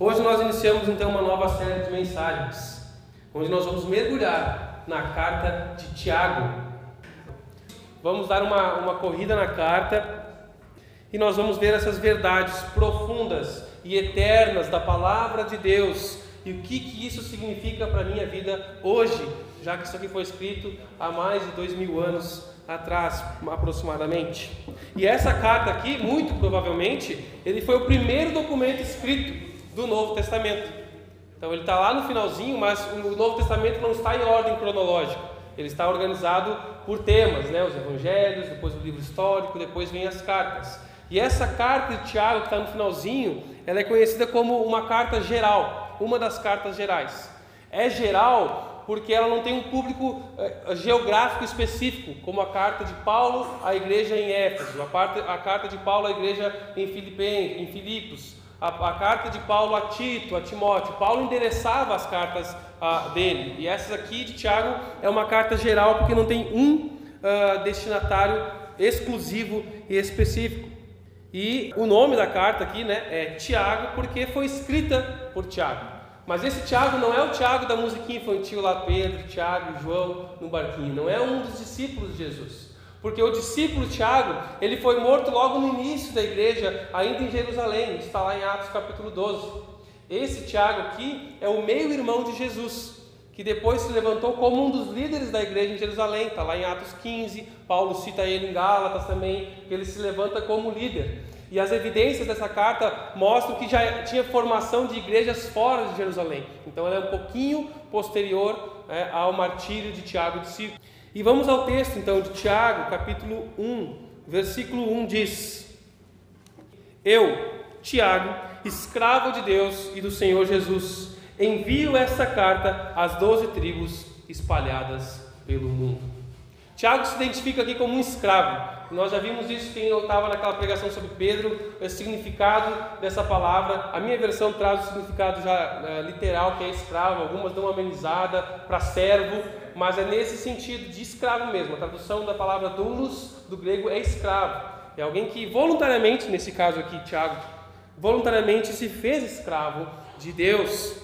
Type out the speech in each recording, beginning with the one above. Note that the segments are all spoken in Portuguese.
Hoje nós iniciamos então uma nova série de mensagens, onde nós vamos mergulhar na carta de Tiago. Vamos dar uma, uma corrida na carta e nós vamos ver essas verdades profundas e eternas da palavra de Deus e o que, que isso significa para a minha vida hoje, já que isso aqui foi escrito há mais de dois mil anos atrás, aproximadamente. E essa carta aqui, muito provavelmente, ele foi o primeiro documento escrito do Novo Testamento. Então ele está lá no finalzinho, mas o Novo Testamento não está em ordem cronológica. Ele está organizado por temas, né? Os Evangelhos, depois o livro histórico, depois vem as cartas. E essa carta de Tiago que está no finalzinho, ela é conhecida como uma carta geral, uma das cartas gerais. É geral porque ela não tem um público eh, geográfico específico, como a carta de Paulo à igreja em Éfeso, a, carta de Paulo à igreja em, Filipen, em Filipos, a, a, carta de Paulo a Tito, a Timóteo. Paulo endereçava as cartas ah, dele, e essas aqui de Tiago é uma carta geral porque não tem um ah, destinatário exclusivo e específico. E o nome da carta aqui né, é Tiago porque foi escrita por Tiago. Mas esse Tiago não é o Tiago da musiquinha infantil lá, Pedro, Tiago, João no barquinho. Não é um dos discípulos de Jesus. Porque o discípulo Tiago, ele foi morto logo no início da igreja, ainda em Jerusalém, está lá em Atos capítulo 12. Esse Tiago aqui é o meio-irmão de Jesus, que depois se levantou como um dos líderes da igreja em Jerusalém, está lá em Atos 15, Paulo cita ele em Gálatas também, que ele se levanta como líder. E as evidências dessa carta mostram que já tinha formação de igrejas fora de Jerusalém. Então ela é um pouquinho posterior é, ao martírio de Tiago Ciro. E vamos ao texto então de Tiago, capítulo 1, versículo 1 diz: Eu, Tiago, escravo de Deus e do Senhor Jesus, envio esta carta às doze tribos espalhadas pelo mundo. Tiago se identifica aqui como um escravo. Nós já vimos isso quem estava naquela pregação sobre Pedro, o significado dessa palavra. A minha versão traz o significado já é, literal, que é escravo, algumas dão uma amenizada para servo, mas é nesse sentido de escravo mesmo. A tradução da palavra doulos do grego é escravo. É alguém que voluntariamente, nesse caso aqui, Tiago, voluntariamente se fez escravo de Deus.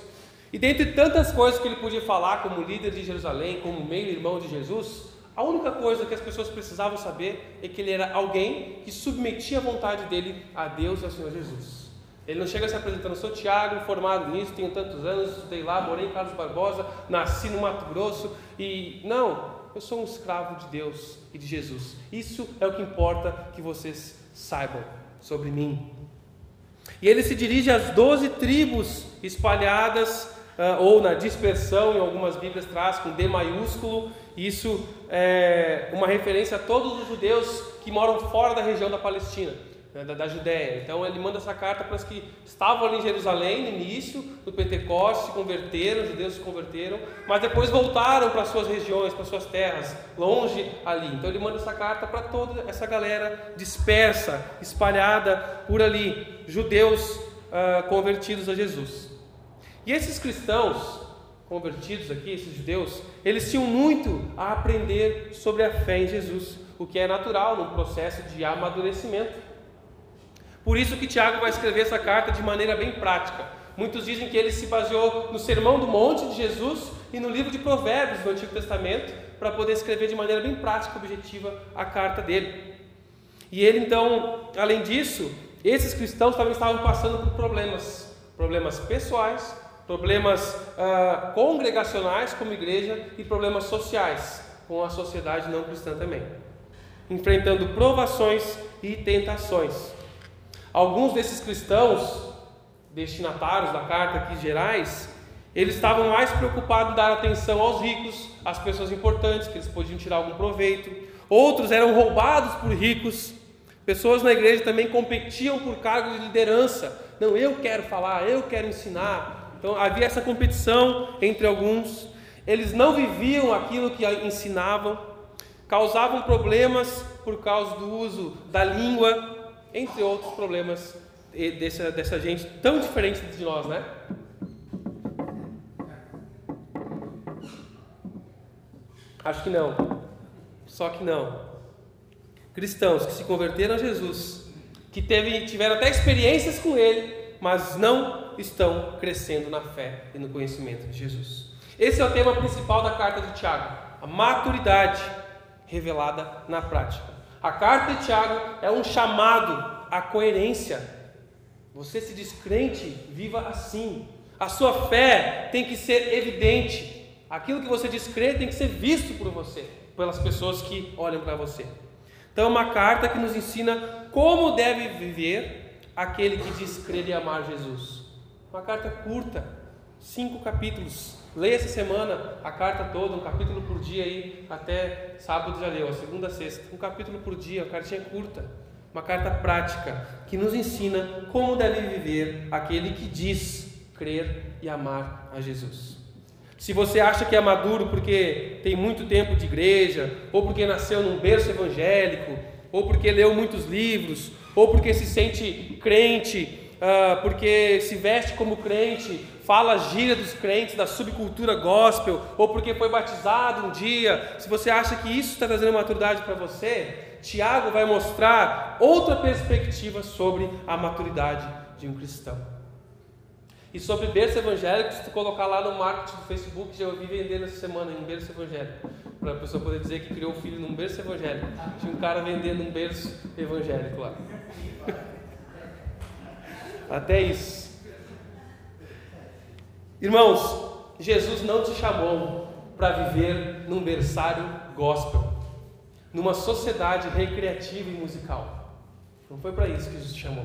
E dentre tantas coisas que ele podia falar como líder de Jerusalém, como meio-irmão de Jesus, a única coisa que as pessoas precisavam saber é que ele era alguém que submetia a vontade dele a Deus e ao Senhor Jesus. Ele não chega se apresentando, sou Tiago, formado nisso, tenho tantos anos, estudei lá, morei em Carlos Barbosa, nasci no Mato Grosso e não, eu sou um escravo de Deus e de Jesus. Isso é o que importa que vocês saibam sobre mim. E ele se dirige às doze tribos espalhadas uh, ou na dispersão, em algumas Bíblias traz com D maiúsculo, isso é uma referência a todos os judeus que moram fora da região da Palestina, né, da, da Judéia. Então ele manda essa carta para os que estavam ali em Jerusalém no início do Pentecostes, se converteram, os judeus se converteram, mas depois voltaram para suas regiões, para suas terras, longe ali. Então ele manda essa carta para toda essa galera dispersa, espalhada por ali, judeus uh, convertidos a Jesus. E esses cristãos convertidos aqui, esses judeus, eles tinham muito a aprender sobre a fé em Jesus, o que é natural num processo de amadurecimento. Por isso que Tiago vai escrever essa carta de maneira bem prática. Muitos dizem que ele se baseou no Sermão do Monte de Jesus e no livro de Provérbios do Antigo Testamento para poder escrever de maneira bem prática e objetiva a carta dele. E ele então, além disso, esses cristãos também estavam passando por problemas, problemas pessoais, problemas ah, congregacionais como igreja e problemas sociais com a sociedade não cristã também, enfrentando provações e tentações. Alguns desses cristãos, destinatários da carta aqui gerais, eles estavam mais preocupados em dar atenção aos ricos, às pessoas importantes, que eles podiam tirar algum proveito. Outros eram roubados por ricos. Pessoas na igreja também competiam por cargos de liderança. Não, eu quero falar, eu quero ensinar, então havia essa competição entre alguns. Eles não viviam aquilo que ensinavam, causavam problemas por causa do uso da língua, entre outros problemas dessa, dessa gente tão diferente de nós, né? Acho que não. Só que não. Cristãos que se converteram a Jesus, que teve, tiveram até experiências com Ele, mas não estão crescendo na fé e no conhecimento de Jesus. Esse é o tema principal da carta de Tiago, a maturidade revelada na prática. A carta de Tiago é um chamado à coerência. Você se descrente, viva assim. A sua fé tem que ser evidente. Aquilo que você descrê tem que ser visto por você, pelas pessoas que olham para você. Então, é uma carta que nos ensina como deve viver aquele que diz crer e amar Jesus. Uma carta curta, cinco capítulos. Leia essa semana a carta toda, um capítulo por dia aí, até sábado já leu, a segunda sexta. Um capítulo por dia, uma cartinha curta. Uma carta prática que nos ensina como deve viver aquele que diz crer e amar a Jesus. Se você acha que é maduro porque tem muito tempo de igreja, ou porque nasceu num berço evangélico, ou porque leu muitos livros, ou porque se sente crente, uh, porque se veste como crente, fala gíria dos crentes, da subcultura gospel, ou porque foi batizado um dia, se você acha que isso está trazendo maturidade para você, Tiago vai mostrar outra perspectiva sobre a maturidade de um cristão. E sobre berço evangélico, se tu colocar lá no marketing do Facebook, já ouvi vender essa semana em berço evangélico. Para a pessoa poder dizer que criou um filho num berço evangélico. Tinha um cara vendendo um berço evangélico lá. Até isso. Irmãos, Jesus não te chamou para viver num berçário gospel, numa sociedade recreativa e musical. Não foi para isso que Jesus te chamou.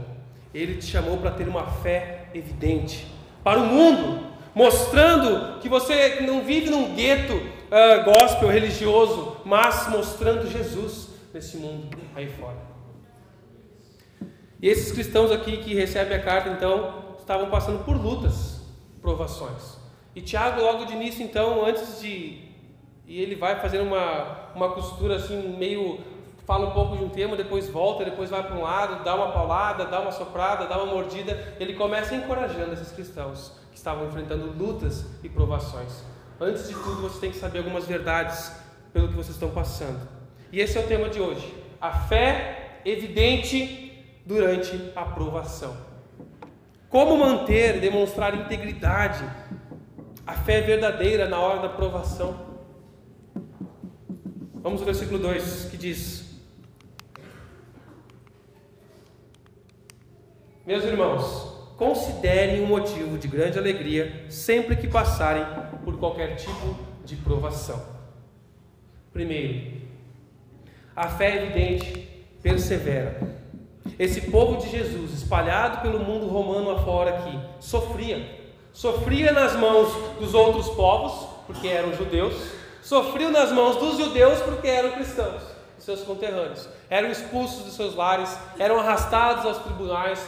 Ele te chamou para ter uma fé evidente para o mundo, mostrando que você não vive num gueto uh, gospel religioso, mas mostrando Jesus nesse mundo aí fora. E esses cristãos aqui que recebem a carta, então, estavam passando por lutas, provações. E Tiago, logo de início, então, antes de. E ele vai fazendo uma, uma costura assim, meio fala um pouco de um tema, depois volta, depois vai para um lado, dá uma paulada, dá uma soprada, dá uma mordida. Ele começa encorajando esses cristãos que estavam enfrentando lutas e provações. Antes de tudo, você tem que saber algumas verdades pelo que vocês estão passando. E esse é o tema de hoje: a fé evidente durante a provação. Como manter demonstrar integridade, a fé verdadeira na hora da provação. Vamos ao versículo 2 que diz: Meus irmãos, considerem um motivo de grande alegria sempre que passarem por qualquer tipo de provação. Primeiro, a fé evidente persevera. Esse povo de Jesus, espalhado pelo mundo romano afora aqui, sofria. Sofria nas mãos dos outros povos, porque eram judeus, sofria nas mãos dos judeus, porque eram cristãos, seus conterrâneos. Eram expulsos de seus lares, eram arrastados aos tribunais,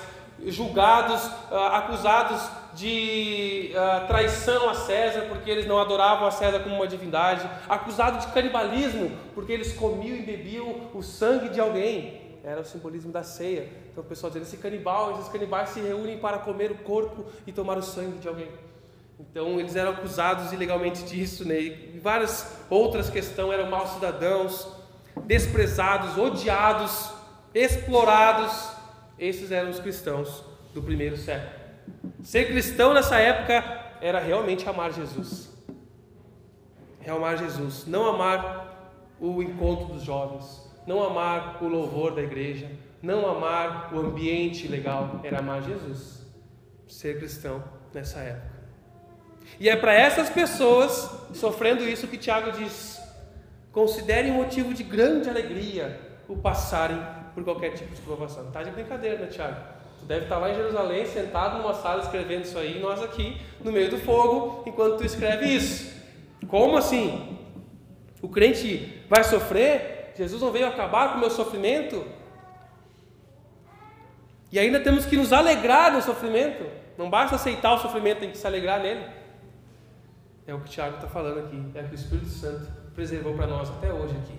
julgados, uh, acusados de uh, traição a César, porque eles não adoravam a César como uma divindade, acusados de canibalismo, porque eles comiam e bebiam o sangue de alguém. Era o simbolismo da ceia. Então o pessoal dizia: esse canibal, esses canibais se reúnem para comer o corpo e tomar o sangue de alguém. Então eles eram acusados ilegalmente disso, né? E várias outras questões eram maus cidadãos, desprezados, odiados, explorados esses eram os cristãos do primeiro século. Ser cristão nessa época era realmente amar Jesus. É amar Jesus, não amar o encontro dos jovens, não amar o louvor da igreja, não amar o ambiente legal, era amar Jesus. Ser cristão nessa época. E é para essas pessoas sofrendo isso que Tiago diz: considerem motivo de grande alegria o passarem por qualquer tipo de provação. Está de brincadeira, né, Tiago? Tu deve estar lá em Jerusalém, sentado numa sala escrevendo isso aí, e nós aqui no meio do fogo, enquanto tu escreve isso. Como assim? O crente vai sofrer? Jesus não veio acabar com o meu sofrimento? E ainda temos que nos alegrar no sofrimento. Não basta aceitar o sofrimento, tem que se alegrar nele. É o que o Tiago está falando aqui. É o que o Espírito Santo preservou para nós até hoje aqui.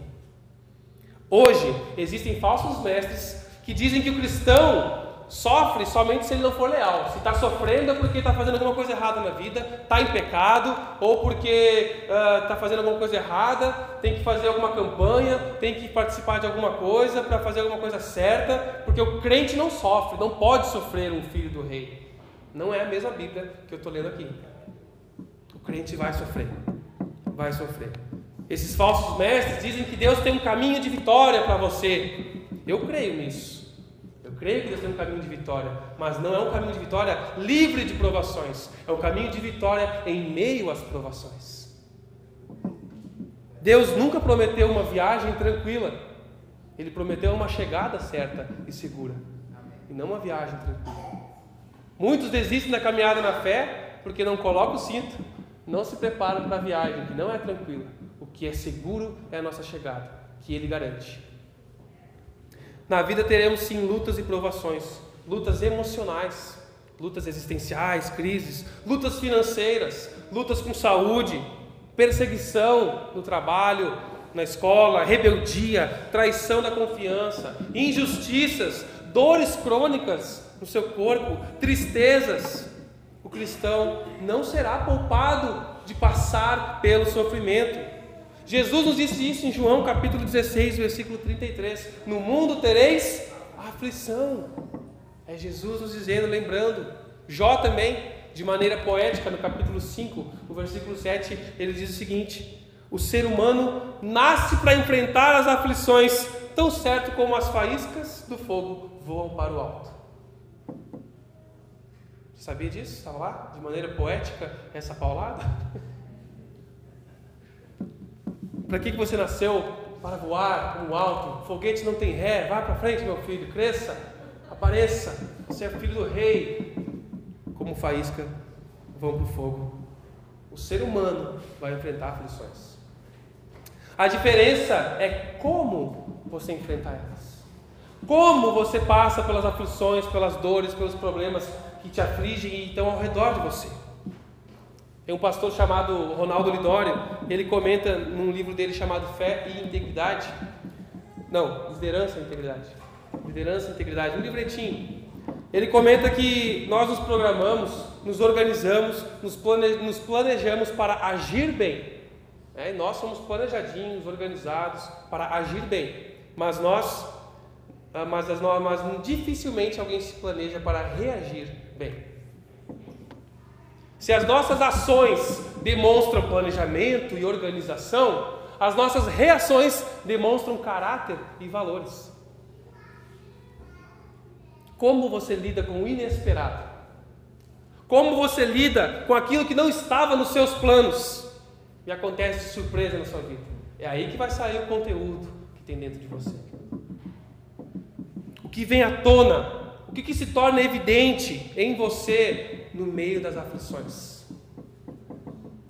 Hoje existem falsos mestres que dizem que o cristão sofre somente se ele não for leal. Se está sofrendo é porque está fazendo alguma coisa errada na vida, está em pecado, ou porque está uh, fazendo alguma coisa errada, tem que fazer alguma campanha, tem que participar de alguma coisa para fazer alguma coisa certa, porque o crente não sofre, não pode sofrer um filho do rei. Não é a mesma Bíblia que eu estou lendo aqui. O crente vai sofrer. Vai sofrer. Esses falsos mestres dizem que Deus tem um caminho de vitória para você. Eu creio nisso. Creio que Deus tem um caminho de vitória, mas não é um caminho de vitória livre de provações. É um caminho de vitória em meio às provações. Deus nunca prometeu uma viagem tranquila. Ele prometeu uma chegada certa e segura. E não uma viagem tranquila. Muitos desistem da caminhada na fé porque não colocam o cinto, não se preparam para a viagem, que não é tranquila. O que é seguro é a nossa chegada, que Ele garante. Na vida teremos sim lutas e provações, lutas emocionais, lutas existenciais, crises, lutas financeiras, lutas com saúde, perseguição no trabalho, na escola, rebeldia, traição da confiança, injustiças, dores crônicas no seu corpo, tristezas. O cristão não será poupado de passar pelo sofrimento. Jesus nos disse isso em João capítulo 16, versículo 33. No mundo tereis aflição. É Jesus nos dizendo, lembrando. Jó também, de maneira poética, no capítulo 5, no versículo 7, ele diz o seguinte: O ser humano nasce para enfrentar as aflições, tão certo como as faíscas do fogo voam para o alto. Sabia disso? Estava lá? De maneira poética, essa paulada? para que, que você nasceu? Para voar no alto. Foguete não tem ré. Vá para frente, meu filho. Cresça. Apareça. Você é filho do rei como faísca, vão para o fogo. O ser humano vai enfrentar aflições. A diferença é como você enfrenta elas. Como você passa pelas aflições, pelas dores, pelos problemas que te afligem e estão ao redor de você. Tem um pastor chamado Ronaldo Lidório, ele comenta num livro dele chamado Fé e Integridade. Não, Liderança e Integridade. Liderança e Integridade, um livretinho. Ele comenta que nós nos programamos, nos organizamos, nos, plane, nos planejamos para agir bem. É, nós somos planejadinhos, organizados para agir bem. Mas nós, ah, mas, mas dificilmente alguém se planeja para reagir bem. Se as nossas ações demonstram planejamento e organização, as nossas reações demonstram caráter e valores. Como você lida com o inesperado? Como você lida com aquilo que não estava nos seus planos e acontece de surpresa na sua vida? É aí que vai sair o conteúdo que tem dentro de você. O que vem à tona, o que, que se torna evidente em você no meio das aflições.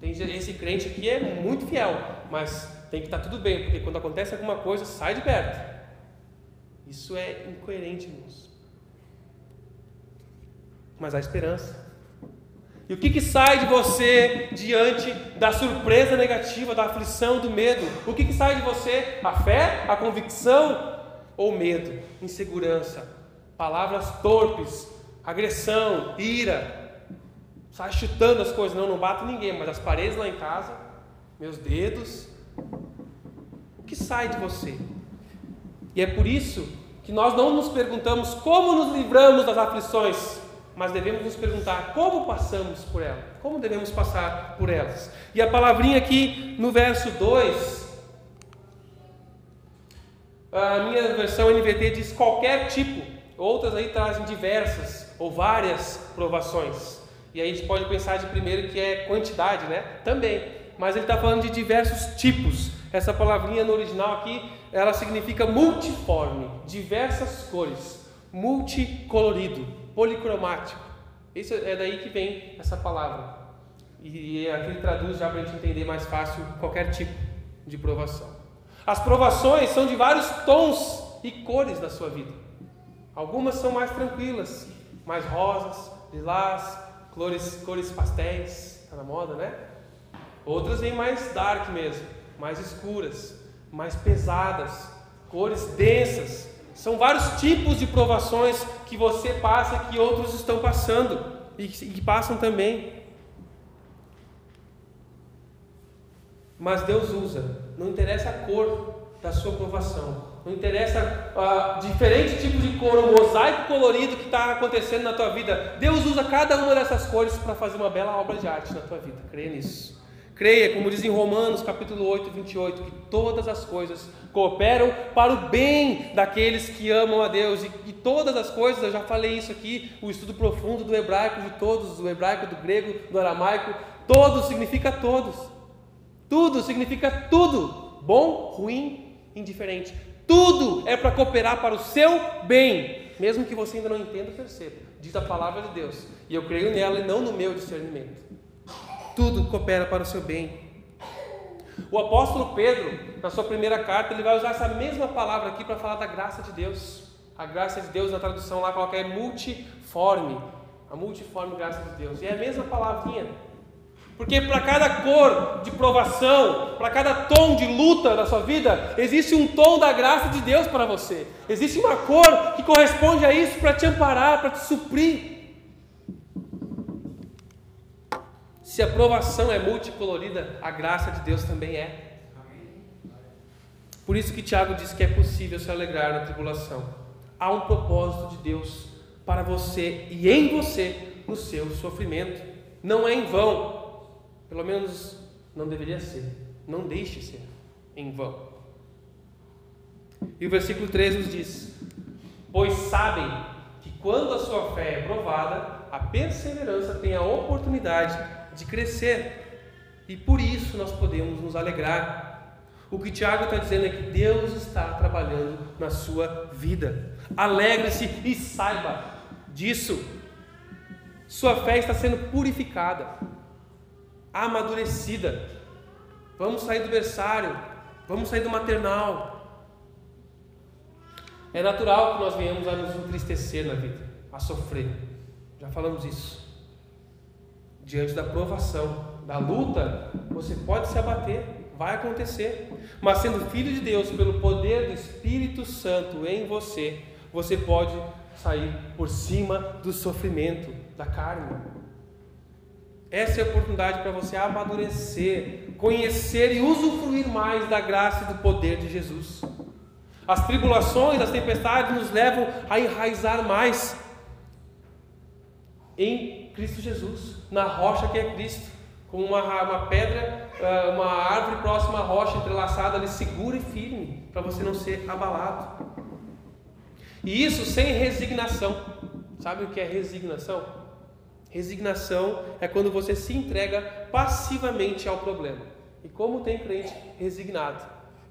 Tem esse crente aqui é muito fiel, mas tem que estar tudo bem, porque quando acontece alguma coisa, sai de perto. Isso é incoerente, irmãos mas há esperança. E o que, que sai de você diante da surpresa negativa, da aflição, do medo? O que, que sai de você? A fé, a convicção ou medo, insegurança, palavras torpes, agressão, ira? Sai chutando as coisas, não, não bato ninguém, mas as paredes lá em casa, meus dedos. O que sai de você? E é por isso que nós não nos perguntamos como nos livramos das aflições, mas devemos nos perguntar como passamos por elas, como devemos passar por elas. E a palavrinha aqui no verso 2, a minha versão NVT diz qualquer tipo, outras aí trazem diversas ou várias provações. E aí a gente pode pensar de primeiro que é quantidade, né? Também. Mas ele está falando de diversos tipos. Essa palavrinha no original aqui, ela significa multiforme, diversas cores, multicolorido policromático. Isso é daí que vem essa palavra. E aqui ele traduz já para a gente entender mais fácil qualquer tipo de provação. As provações são de vários tons e cores da sua vida. Algumas são mais tranquilas, mais rosas, lilás, cores, cores pastéis, está na moda, né? Outras vêm mais dark mesmo, mais escuras, mais pesadas, cores densas, são vários tipos de provações que você passa que outros estão passando e que passam também. Mas Deus usa, não interessa a cor da sua provação, Não interessa uh, diferente tipo de cor, o mosaico colorido que está acontecendo na tua vida. Deus usa cada uma dessas cores para fazer uma bela obra de arte na tua vida. Creia nisso. Creia, como diz em Romanos capítulo 8, 28, que todas as coisas cooperam para o bem daqueles que amam a Deus. E, e todas as coisas, eu já falei isso aqui, o estudo profundo do hebraico de todos, do hebraico, do grego, do aramaico, todos significa todos. Tudo significa tudo. Bom, ruim, indiferente. Tudo é para cooperar para o seu bem, mesmo que você ainda não entenda perceba. Diz a palavra de Deus. E eu creio nela e não no meu discernimento. Tudo coopera para o seu bem. O apóstolo Pedro, na sua primeira carta, ele vai usar essa mesma palavra aqui para falar da graça de Deus. A graça de Deus, na tradução lá, coloca é multiforme. A multiforme graça de Deus. E é a mesma palavrinha. Porque para cada cor de provação, para cada tom de luta da sua vida, existe um tom da graça de Deus para você. Existe uma cor que corresponde a isso para te amparar, para te suprir. Se a provação é multicolorida, a graça de Deus também é. Por isso que Tiago diz que é possível se alegrar na tribulação. Há um propósito de Deus para você e em você no seu sofrimento. Não é em vão. Pelo menos não deveria ser. Não deixe ser em vão. E o versículo 3 nos diz: Pois sabem que quando a sua fé é provada, a perseverança tem a oportunidade de crescer. E por isso nós podemos nos alegrar. O que Tiago está dizendo é que Deus está trabalhando na sua vida. Alegre-se e saiba disso. Sua fé está sendo purificada amadurecida. Vamos sair do berçário, vamos sair do maternal. É natural que nós venhamos a nos entristecer na vida, a sofrer. Já falamos isso. Diante da provação, da luta, você pode se abater, vai acontecer. Mas sendo filho de Deus, pelo poder do Espírito Santo em você, você pode sair por cima do sofrimento da carne. Essa é a oportunidade para você amadurecer, conhecer e usufruir mais da graça e do poder de Jesus. As tribulações, as tempestades nos levam a enraizar mais em Cristo Jesus, na rocha que é Cristo, como uma, uma pedra, ah, uma árvore próxima à rocha, entrelaçada ali, segura e firme, para você não ser abalado. E isso sem resignação. Sabe o que é resignação? Resignação é quando você se entrega passivamente ao problema. E como tem crente resignado,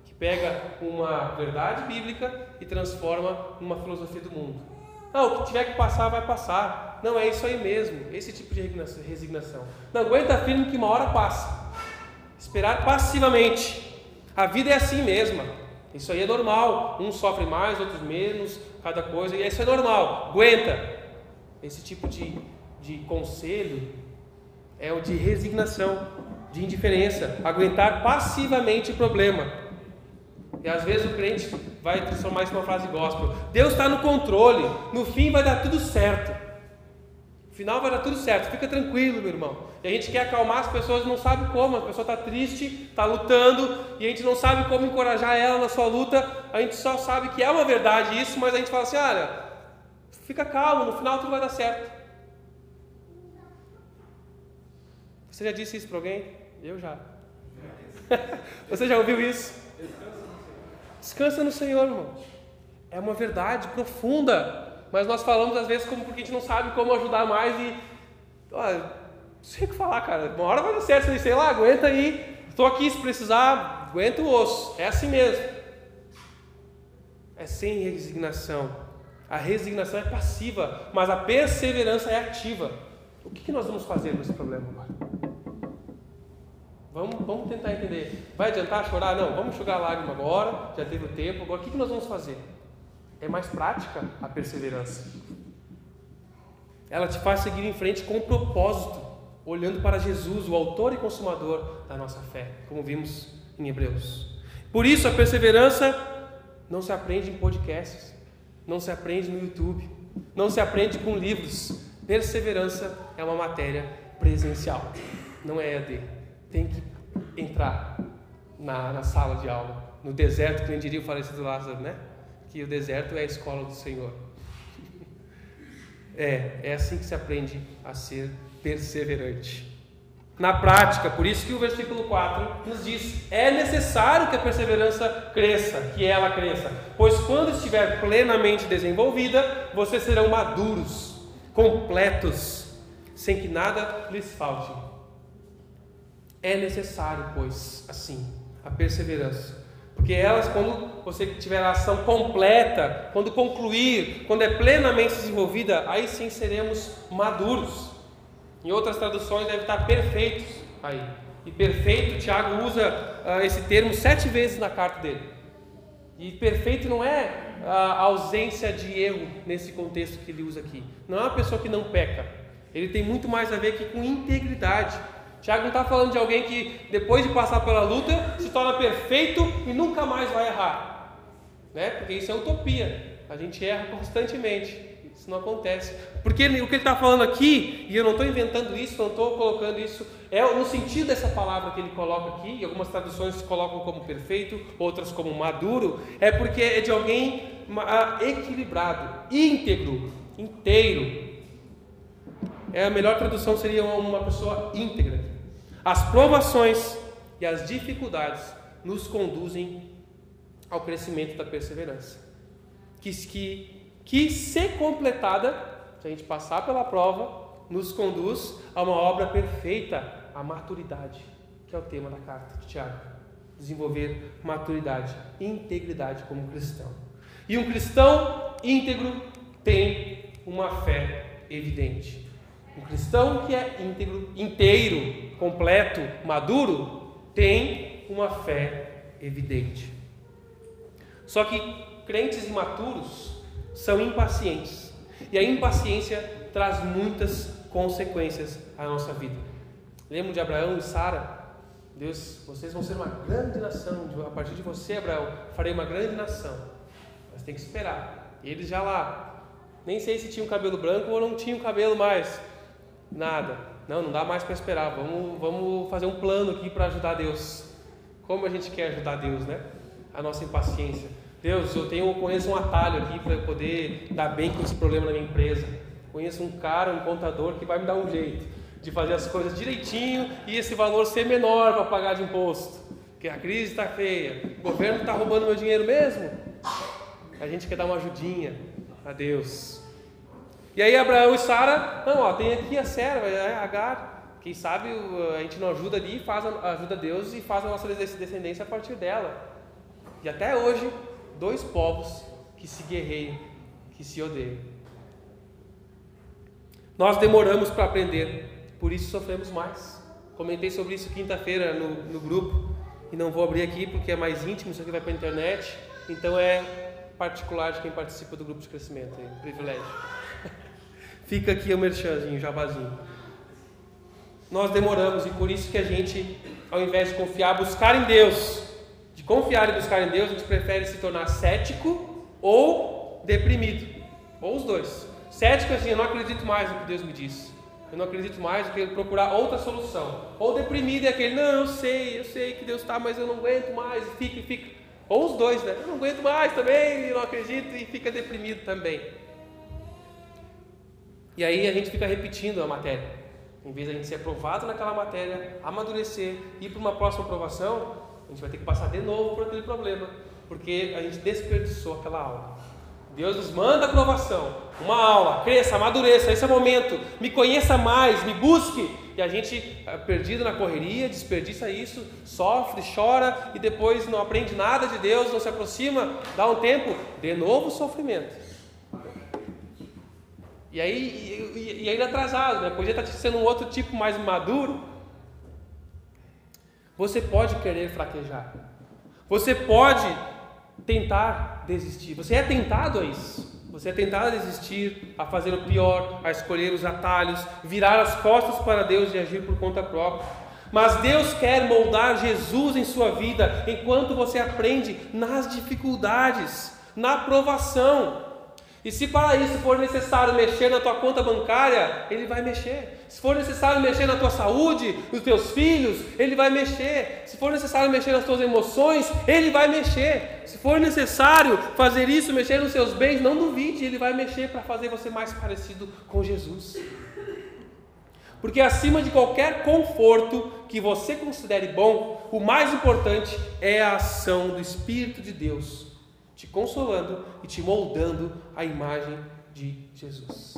que pega uma verdade bíblica e transforma numa filosofia do mundo. Não, o que tiver que passar, vai passar. Não, é isso aí mesmo. Esse tipo de resignação. Não aguenta firme que uma hora passa. Esperar passivamente. A vida é assim mesma. Isso aí é normal. Uns sofrem mais, outros menos, cada coisa. E isso é normal. Aguenta. Esse tipo de de conselho é o de resignação, de indiferença, aguentar passivamente o problema. E às vezes o crente vai transformar isso numa frase gospel. Deus está no controle, no fim vai dar tudo certo. No final vai dar tudo certo, fica tranquilo, meu irmão. E a gente quer acalmar as pessoas, não sabe como. A pessoa está triste, está lutando, e a gente não sabe como encorajar ela na sua luta. A gente só sabe que é uma verdade isso, mas a gente fala assim: olha, fica calmo, no final tudo vai dar certo. Você já disse isso para alguém? Eu já. Você já ouviu isso? Descansa no Senhor, irmão. É uma verdade profunda. Mas nós falamos às vezes como porque a gente não sabe como ajudar mais e. Olha, não sei o que falar, cara. Uma hora vai dar certo. Sei lá, aguenta aí. Estou aqui se precisar, aguenta o osso. É assim mesmo. É sem resignação. A resignação é passiva, mas a perseverança é ativa. O que nós vamos fazer com esse problema agora? Vamos, vamos tentar entender. Vai adiantar chorar? Não, vamos enxugar a lágrima agora, já teve o tempo. Agora, o que, que nós vamos fazer? É mais prática a perseverança. Ela te faz seguir em frente com propósito, olhando para Jesus, o autor e consumador da nossa fé, como vimos em Hebreus. Por isso, a perseverança não se aprende em podcasts, não se aprende no YouTube, não se aprende com livros. Perseverança é uma matéria presencial, não é EAD tem que entrar na, na sala de aula, no deserto, que nem diria o falecido Lázaro, né? que o deserto é a escola do Senhor. É, é assim que se aprende a ser perseverante. Na prática, por isso que o versículo 4 nos diz: é necessário que a perseverança cresça, que ela cresça, pois quando estiver plenamente desenvolvida, vocês serão maduros, completos, sem que nada lhes falte. É necessário, pois, assim, a perseverança. Porque elas, quando você tiver a ação completa, quando concluir, quando é plenamente desenvolvida, aí sim seremos maduros. Em outras traduções deve estar perfeitos aí. E perfeito, Tiago usa uh, esse termo sete vezes na carta dele. E perfeito não é a ausência de erro nesse contexto que ele usa aqui. Não é uma pessoa que não peca. Ele tem muito mais a ver aqui com integridade. Tiago não está falando de alguém que depois de passar pela luta se torna perfeito e nunca mais vai errar, né? Porque isso é utopia. A gente erra constantemente. Isso não acontece. Porque o que ele está falando aqui, e eu não estou inventando isso, não estou colocando isso, é no sentido dessa palavra que ele coloca aqui, e algumas traduções colocam como perfeito, outras como maduro, é porque é de alguém equilibrado, íntegro, inteiro. É a melhor tradução seria uma pessoa íntegra. As provações e as dificuldades nos conduzem ao crescimento da perseverança. Que, que que, se completada, se a gente passar pela prova, nos conduz a uma obra perfeita, a maturidade, que é o tema da carta de Tiago. Desenvolver maturidade integridade como cristão. E um cristão íntegro tem uma fé evidente. Um cristão que é íntegro, inteiro, completo, maduro, tem uma fé evidente. Só que crentes imaturos são impacientes. E a impaciência traz muitas consequências à nossa vida. Lembram de Abraão e Sara? Deus, vocês vão ser uma grande nação. A partir de você, Abraão, farei uma grande nação. Mas tem que esperar. E eles já lá, nem sei se tinham cabelo branco ou não tinham cabelo mais. Nada. Não, não dá mais para esperar. Vamos, vamos fazer um plano aqui para ajudar Deus. Como a gente quer ajudar Deus, né? A nossa impaciência. Deus, eu tenho, conheço um atalho aqui para poder dar bem com esse problema na minha empresa. Conheço um cara, um contador que vai me dar um jeito de fazer as coisas direitinho e esse valor ser menor para pagar de imposto. Porque a crise está feia, o governo está roubando meu dinheiro mesmo. A gente quer dar uma ajudinha a Deus. E aí Abraão e Sara, não, ó, tem aqui a serva, é a Agar. Quem sabe a gente não ajuda ali, faz, ajuda Deus e faz a nossa descendência a partir dela. E até hoje dois povos que se guerreiam, que se odeiam. Nós demoramos para aprender, por isso sofremos mais. Comentei sobre isso quinta-feira no, no grupo e não vou abrir aqui porque é mais íntimo, isso aqui vai para a internet, então é particular de quem participa do grupo de crescimento, é um privilégio. Fica aqui o merchanzinho, o jabazinho. Nós demoramos e por isso que a gente, ao invés de confiar, buscar em Deus, de confiar e buscar em Deus, a gente prefere se tornar cético ou deprimido, ou os dois. Cético assim, eu não acredito mais no que Deus me disse. Eu não acredito mais, eu quero procurar outra solução. Ou deprimido é aquele, não, eu sei, eu sei que Deus está, mas eu não aguento mais, e fica, e fica. Ou os dois, né? Eu não aguento mais também, não acredito, e fica deprimido também. E aí a gente fica repetindo a matéria. Em vez de a gente ser aprovado naquela matéria, amadurecer, ir para uma próxima aprovação, a gente vai ter que passar de novo por aquele problema, porque a gente desperdiçou aquela aula. Deus nos manda aprovação, uma aula, cresça, amadureça, esse é o momento, me conheça mais, me busque. E a gente, eh, perdido na correria, desperdiça isso, sofre, chora e depois não aprende nada de Deus, não se aproxima, dá um tempo, de novo sofrimento. E aí, e, e ainda atrasado, né? Podia estar sendo um outro tipo mais maduro, você pode querer fraquejar. Você pode tentar desistir. Você é tentado a isso. Você é tentado a desistir, a fazer o pior, a escolher os atalhos, virar as costas para Deus e agir por conta própria. Mas Deus quer moldar Jesus em sua vida enquanto você aprende nas dificuldades, na provação. E se para isso for necessário mexer na tua conta bancária, ele vai mexer. Se for necessário mexer na tua saúde, nos teus filhos, ele vai mexer. Se for necessário mexer nas tuas emoções, ele vai mexer. Se for necessário fazer isso, mexer nos seus bens, não duvide, ele vai mexer para fazer você mais parecido com Jesus. Porque acima de qualquer conforto que você considere bom, o mais importante é a ação do Espírito de Deus te consolando e te moldando a imagem de Jesus.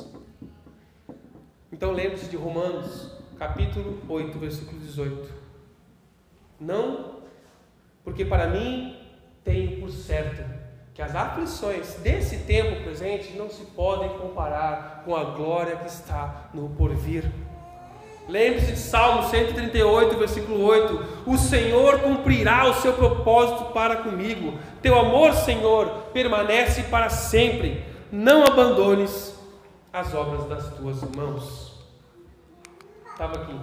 Então lembre-se de Romanos, capítulo 8, versículo 18. Não, porque para mim tenho por certo que as aflições desse tempo presente não se podem comparar com a glória que está no porvir. Lembre-se de Salmo 138, versículo 8: O Senhor cumprirá o seu propósito para comigo. Teu amor, Senhor, permanece para sempre. Não abandones as obras das tuas mãos. Estava aqui.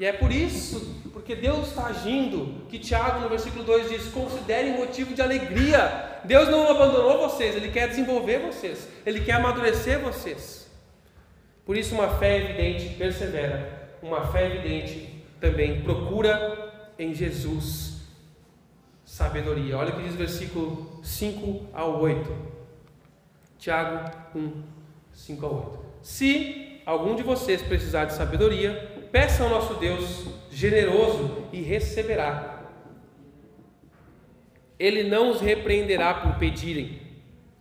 E é por isso, porque Deus está agindo, que Tiago no versículo 2 diz: considerem motivo de alegria. Deus não abandonou vocês, Ele quer desenvolver vocês, Ele quer amadurecer vocês. Por isso, uma fé evidente persevera, uma fé evidente também procura em Jesus sabedoria. Olha o que diz o versículo 5 ao 8. Tiago 1, 5 ao 8. Se algum de vocês precisar de sabedoria, peça ao nosso Deus generoso e receberá. Ele não os repreenderá por pedirem,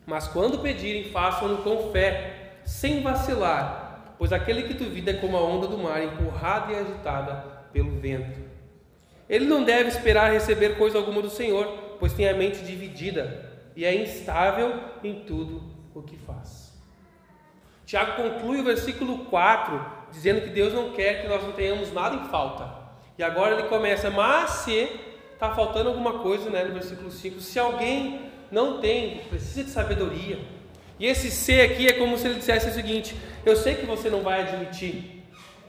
mas quando pedirem, façam-no com fé, sem vacilar pois aquele que duvida é como a onda do mar, empurrada e agitada pelo vento. Ele não deve esperar receber coisa alguma do Senhor, pois tem a mente dividida e é instável em tudo o que faz. Tiago conclui o versículo 4 dizendo que Deus não quer que nós não tenhamos nada em falta. E agora ele começa, mas se está faltando alguma coisa, né, no versículo 5, se alguém não tem, precisa de sabedoria, e esse ser aqui é como se ele dissesse o seguinte: eu sei que você não vai admitir,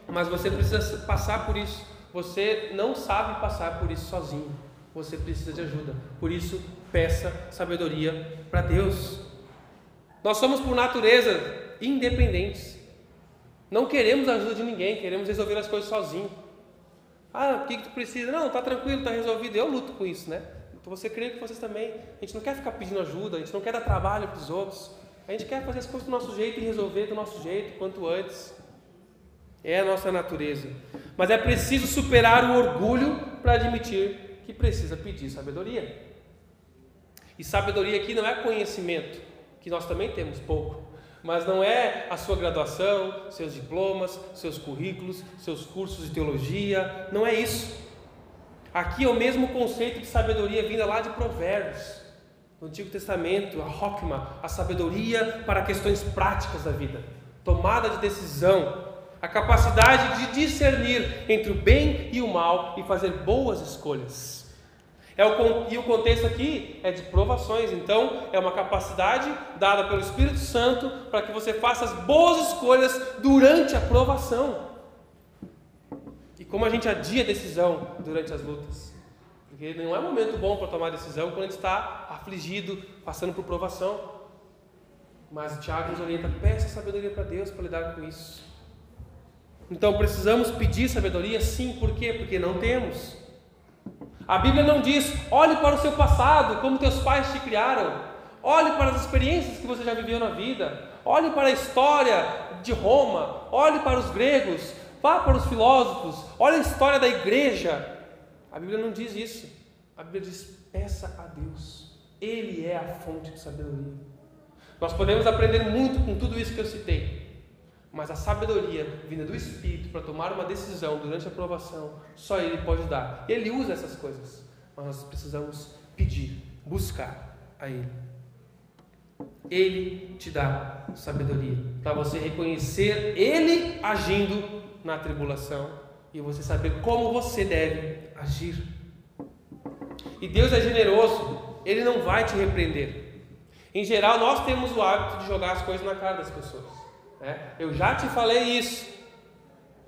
mas você precisa passar por isso. Você não sabe passar por isso sozinho. Você precisa de ajuda. Por isso, peça sabedoria para Deus. Nós somos por natureza independentes. Não queremos a ajuda de ninguém, queremos resolver as coisas sozinho. Ah, o que, que tu precisa? Não, tá tranquilo, tá resolvido. Eu luto com isso, né? Então você crê que vocês também. A gente não quer ficar pedindo ajuda, a gente não quer dar trabalho para os outros. A gente quer fazer as coisas do nosso jeito e resolver do nosso jeito, quanto antes. É a nossa natureza. Mas é preciso superar o orgulho para admitir que precisa pedir sabedoria. E sabedoria aqui não é conhecimento, que nós também temos pouco. Mas não é a sua graduação, seus diplomas, seus currículos, seus cursos de teologia. Não é isso. Aqui é o mesmo conceito de sabedoria vinda lá de Provérbios no Antigo Testamento, a Hokma, a sabedoria para questões práticas da vida, tomada de decisão, a capacidade de discernir entre o bem e o mal e fazer boas escolhas. É o, e o contexto aqui é de provações, então é uma capacidade dada pelo Espírito Santo para que você faça as boas escolhas durante a provação. E como a gente adia a decisão durante as lutas. Porque não é momento bom para tomar decisão quando a gente está afligido, passando por provação. Mas o Tiago nos orienta, peça sabedoria para Deus para lidar com isso. Então precisamos pedir sabedoria? Sim, por quê? Porque não temos. A Bíblia não diz, olhe para o seu passado, como teus pais te criaram. Olhe para as experiências que você já viveu na vida. Olhe para a história de Roma. Olhe para os gregos. Vá para os filósofos. Olhe a história da igreja. A Bíblia não diz isso. A Bíblia diz: peça a Deus. Ele é a fonte de sabedoria. Nós podemos aprender muito com tudo isso que eu citei, mas a sabedoria vinda do Espírito para tomar uma decisão durante a provação, só Ele pode dar. Ele usa essas coisas, mas nós precisamos pedir, buscar a Ele. Ele te dá sabedoria para você reconhecer Ele agindo na tribulação e você saber como você deve agir. E Deus é generoso, Ele não vai te repreender. Em geral, nós temos o hábito de jogar as coisas na cara das pessoas. Né? Eu já te falei isso,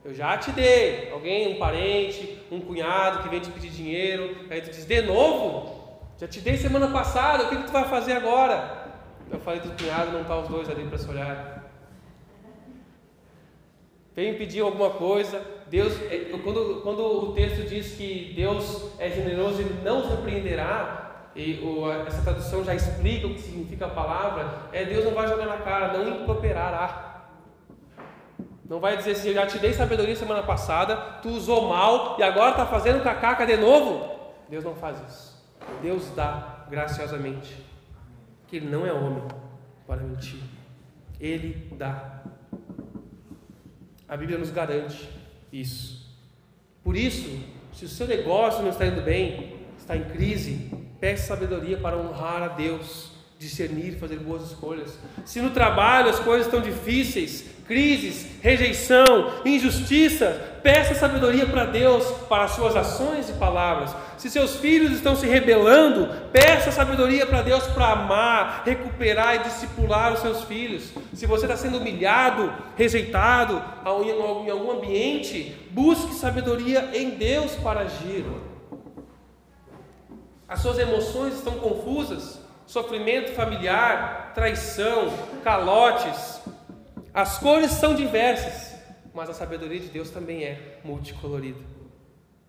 eu já te dei. Alguém, um parente, um cunhado que vem te pedir dinheiro, aí tu diz: de novo? Já te dei semana passada, o que, que tu vai fazer agora? Eu falei do cunhado, não tá os dois ali para se olhar. Vem pedir alguma coisa. Deus, é, quando, quando o texto diz que Deus é generoso e não repreenderá, e o, essa tradução já explica o que significa a palavra, é Deus não vai jogar na cara, não improperará. Não vai dizer assim, eu já te dei sabedoria semana passada, tu usou mal e agora está fazendo cacaca de novo. Deus não faz isso. Deus dá graciosamente. Que Ele não é homem para mentir. Ele dá. A Bíblia nos garante isso. Por isso, se o seu negócio não está indo bem, está em crise, peça sabedoria para honrar a Deus, discernir, fazer boas escolhas. Se no trabalho as coisas estão difíceis, crises, rejeição, injustiça, peça sabedoria para Deus para as suas ações e palavras. Se seus filhos estão se rebelando, peça sabedoria para Deus para amar, recuperar e discipular os seus filhos. Se você está sendo humilhado, rejeitado em algum ambiente, busque sabedoria em Deus para agir. As suas emoções estão confusas, sofrimento familiar, traição, calotes, as cores são diversas, mas a sabedoria de Deus também é multicolorida.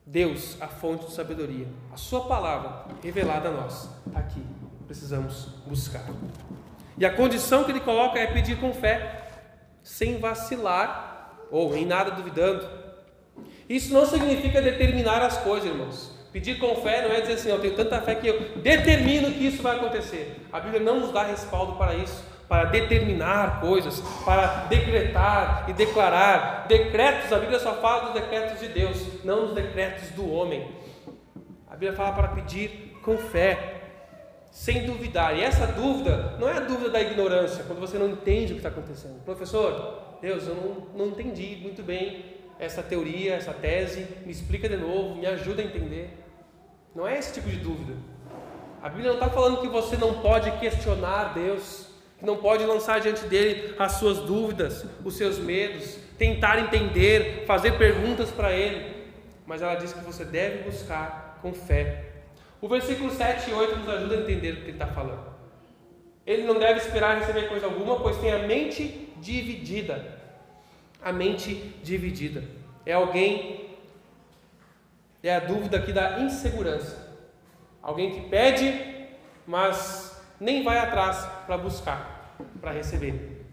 Deus, a fonte de sabedoria, a Sua palavra revelada a nós, aqui precisamos buscar. E a condição que Ele coloca é pedir com fé, sem vacilar ou em nada duvidando. Isso não significa determinar as coisas, irmãos. Pedir com fé não é dizer assim, eu tenho tanta fé que eu determino que isso vai acontecer. A Bíblia não nos dá respaldo para isso para determinar coisas, para decretar e declarar. Decretos, a Bíblia só fala dos decretos de Deus, não dos decretos do homem. A Bíblia fala para pedir com fé, sem duvidar. E essa dúvida não é a dúvida da ignorância, quando você não entende o que está acontecendo. Professor, Deus, eu não, não entendi muito bem essa teoria, essa tese, me explica de novo, me ajuda a entender. Não é esse tipo de dúvida. A Bíblia não está falando que você não pode questionar Deus não pode lançar diante dele as suas dúvidas, os seus medos, tentar entender, fazer perguntas para ele. Mas ela diz que você deve buscar com fé. O versículo 7 e 8 nos ajuda a entender o que ele está falando. Ele não deve esperar receber coisa alguma, pois tem a mente dividida. A mente dividida. É alguém, é a dúvida aqui da insegurança. Alguém que pede, mas nem vai atrás para buscar para receber.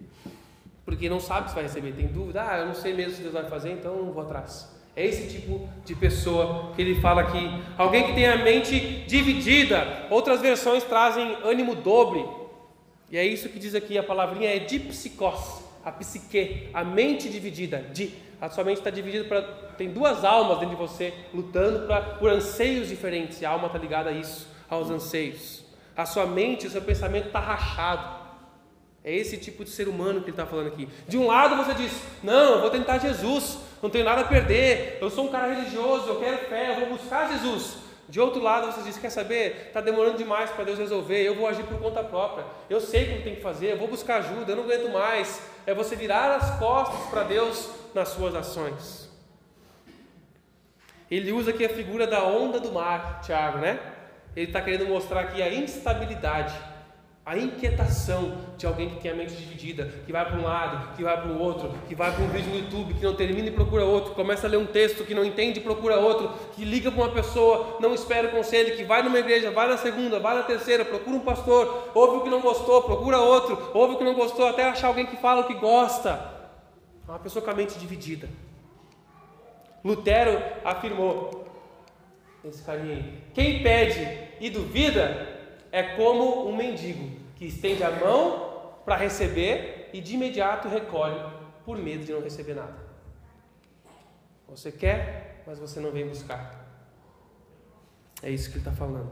Porque não sabe se vai receber, tem dúvida, ah, eu não sei mesmo se Deus vai fazer, então não vou atrás. É esse tipo de pessoa que ele fala aqui. Alguém que tem a mente dividida. Outras versões trazem ânimo dobre. E é isso que diz aqui, a palavrinha é dipsicos, a psique, a mente dividida. De, a sua mente está dividida para. Tem duas almas dentro de você lutando pra, por anseios diferentes. A alma está ligada a isso, aos anseios. A sua mente, o seu pensamento está rachado. É esse tipo de ser humano que ele está falando aqui. De um lado você diz: Não, eu vou tentar Jesus, não tenho nada a perder, eu sou um cara religioso, eu quero fé, eu vou buscar Jesus. De outro lado você diz: Quer saber? Está demorando demais para Deus resolver, eu vou agir por conta própria, eu sei como tem que fazer, eu vou buscar ajuda, eu não aguento mais. É você virar as costas para Deus nas suas ações. Ele usa aqui a figura da onda do mar, Tiago, né? Ele está querendo mostrar aqui a instabilidade a inquietação de alguém que tem a mente dividida, que vai para um lado, que vai para o outro, que vai para um vídeo no YouTube, que não termina e procura outro, começa a ler um texto que não entende e procura outro, que liga para uma pessoa, não espera o conselho, que vai numa igreja, vai na segunda, vai na terceira, procura um pastor, ouve o que não gostou, procura outro, ouve o que não gostou, até achar alguém que fala o que gosta. É uma pessoa com a mente dividida. Lutero afirmou, esse carinha aí, quem pede e duvida é como um mendigo que estende a mão para receber e de imediato recolhe por medo de não receber nada. Você quer, mas você não vem buscar. É isso que ele está falando.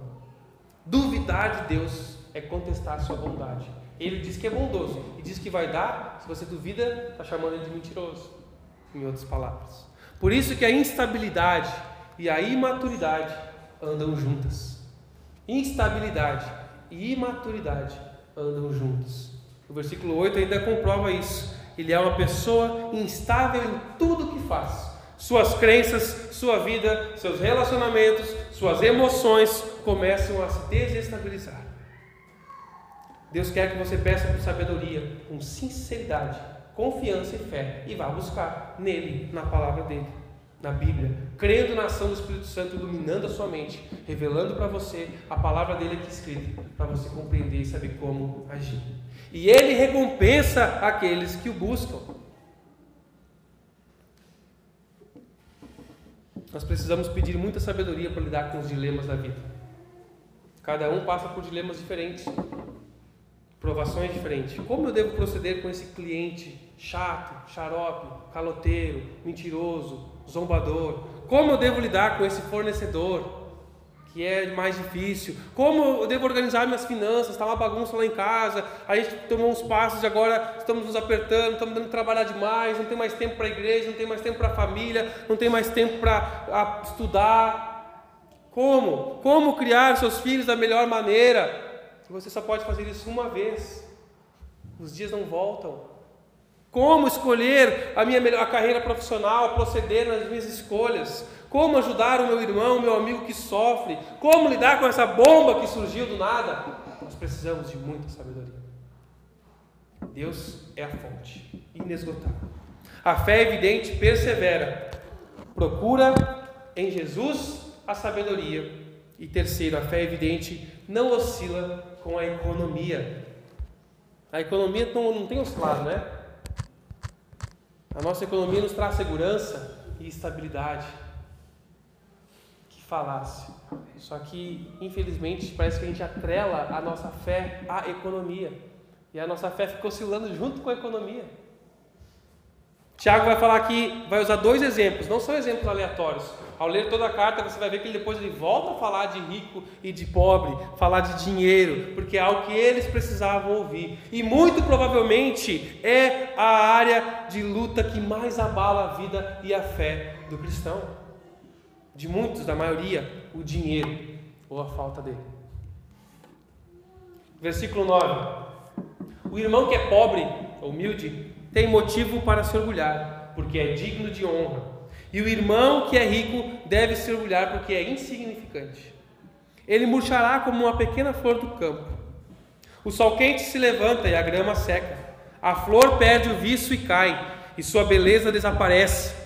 Duvidar de Deus é contestar a sua bondade. Ele diz que é bondoso e diz que vai dar. Se você duvida, está chamando ele de mentiroso. Em outras palavras. Por isso que a instabilidade e a imaturidade andam juntas. Instabilidade e imaturidade andam juntos. O versículo 8 ainda comprova isso. Ele é uma pessoa instável em tudo que faz. Suas crenças, sua vida, seus relacionamentos, suas emoções começam a se desestabilizar. Deus quer que você peça por sabedoria, com sinceridade, confiança e fé, e vá buscar nele, na palavra dele, na Bíblia, crendo na ação do Espírito Santo, iluminando a sua mente, revelando para você a palavra dele aqui escrita, para você compreender e saber como agir. E ele recompensa aqueles que o buscam. Nós precisamos pedir muita sabedoria para lidar com os dilemas da vida. Cada um passa por dilemas diferentes provações diferentes. Como eu devo proceder com esse cliente chato, xarope, caloteiro, mentiroso, zombador? Como eu devo lidar com esse fornecedor que é mais difícil? Como eu devo organizar minhas finanças? Está uma bagunça lá em casa, a gente tomou uns passos e agora estamos nos apertando, estamos dando trabalhar demais, não tem mais tempo para a igreja, não tem mais tempo para a família, não tem mais tempo para estudar. Como? Como criar seus filhos da melhor maneira? Você só pode fazer isso uma vez. Os dias não voltam. Como escolher a minha a carreira profissional, proceder nas minhas escolhas? Como ajudar o meu irmão, o meu amigo que sofre? Como lidar com essa bomba que surgiu do nada? Nós precisamos de muita sabedoria. Deus é a fonte inesgotável. A fé evidente persevera, procura em Jesus a sabedoria. E terceiro, a fé evidente não oscila com a economia. A economia não, não tem oscilado, né? A nossa economia nos traz segurança e estabilidade. Que falácia. Só que, infelizmente, parece que a gente atrela a nossa fé à economia. E a nossa fé fica oscilando junto com a economia. Tiago vai falar aqui, vai usar dois exemplos, não são exemplos aleatórios. Ao ler toda a carta, você vai ver que ele depois ele volta a falar de rico e de pobre, falar de dinheiro, porque é algo que eles precisavam ouvir. E muito provavelmente é a área de luta que mais abala a vida e a fé do cristão. De muitos, da maioria, o dinheiro ou a falta dele. Versículo 9. O irmão que é pobre, humilde, tem motivo para se orgulhar, porque é digno de honra. E o irmão que é rico deve se orgulhar, porque é insignificante. Ele murchará como uma pequena flor do campo. O sol quente se levanta e a grama seca. A flor perde o viço e cai, e sua beleza desaparece.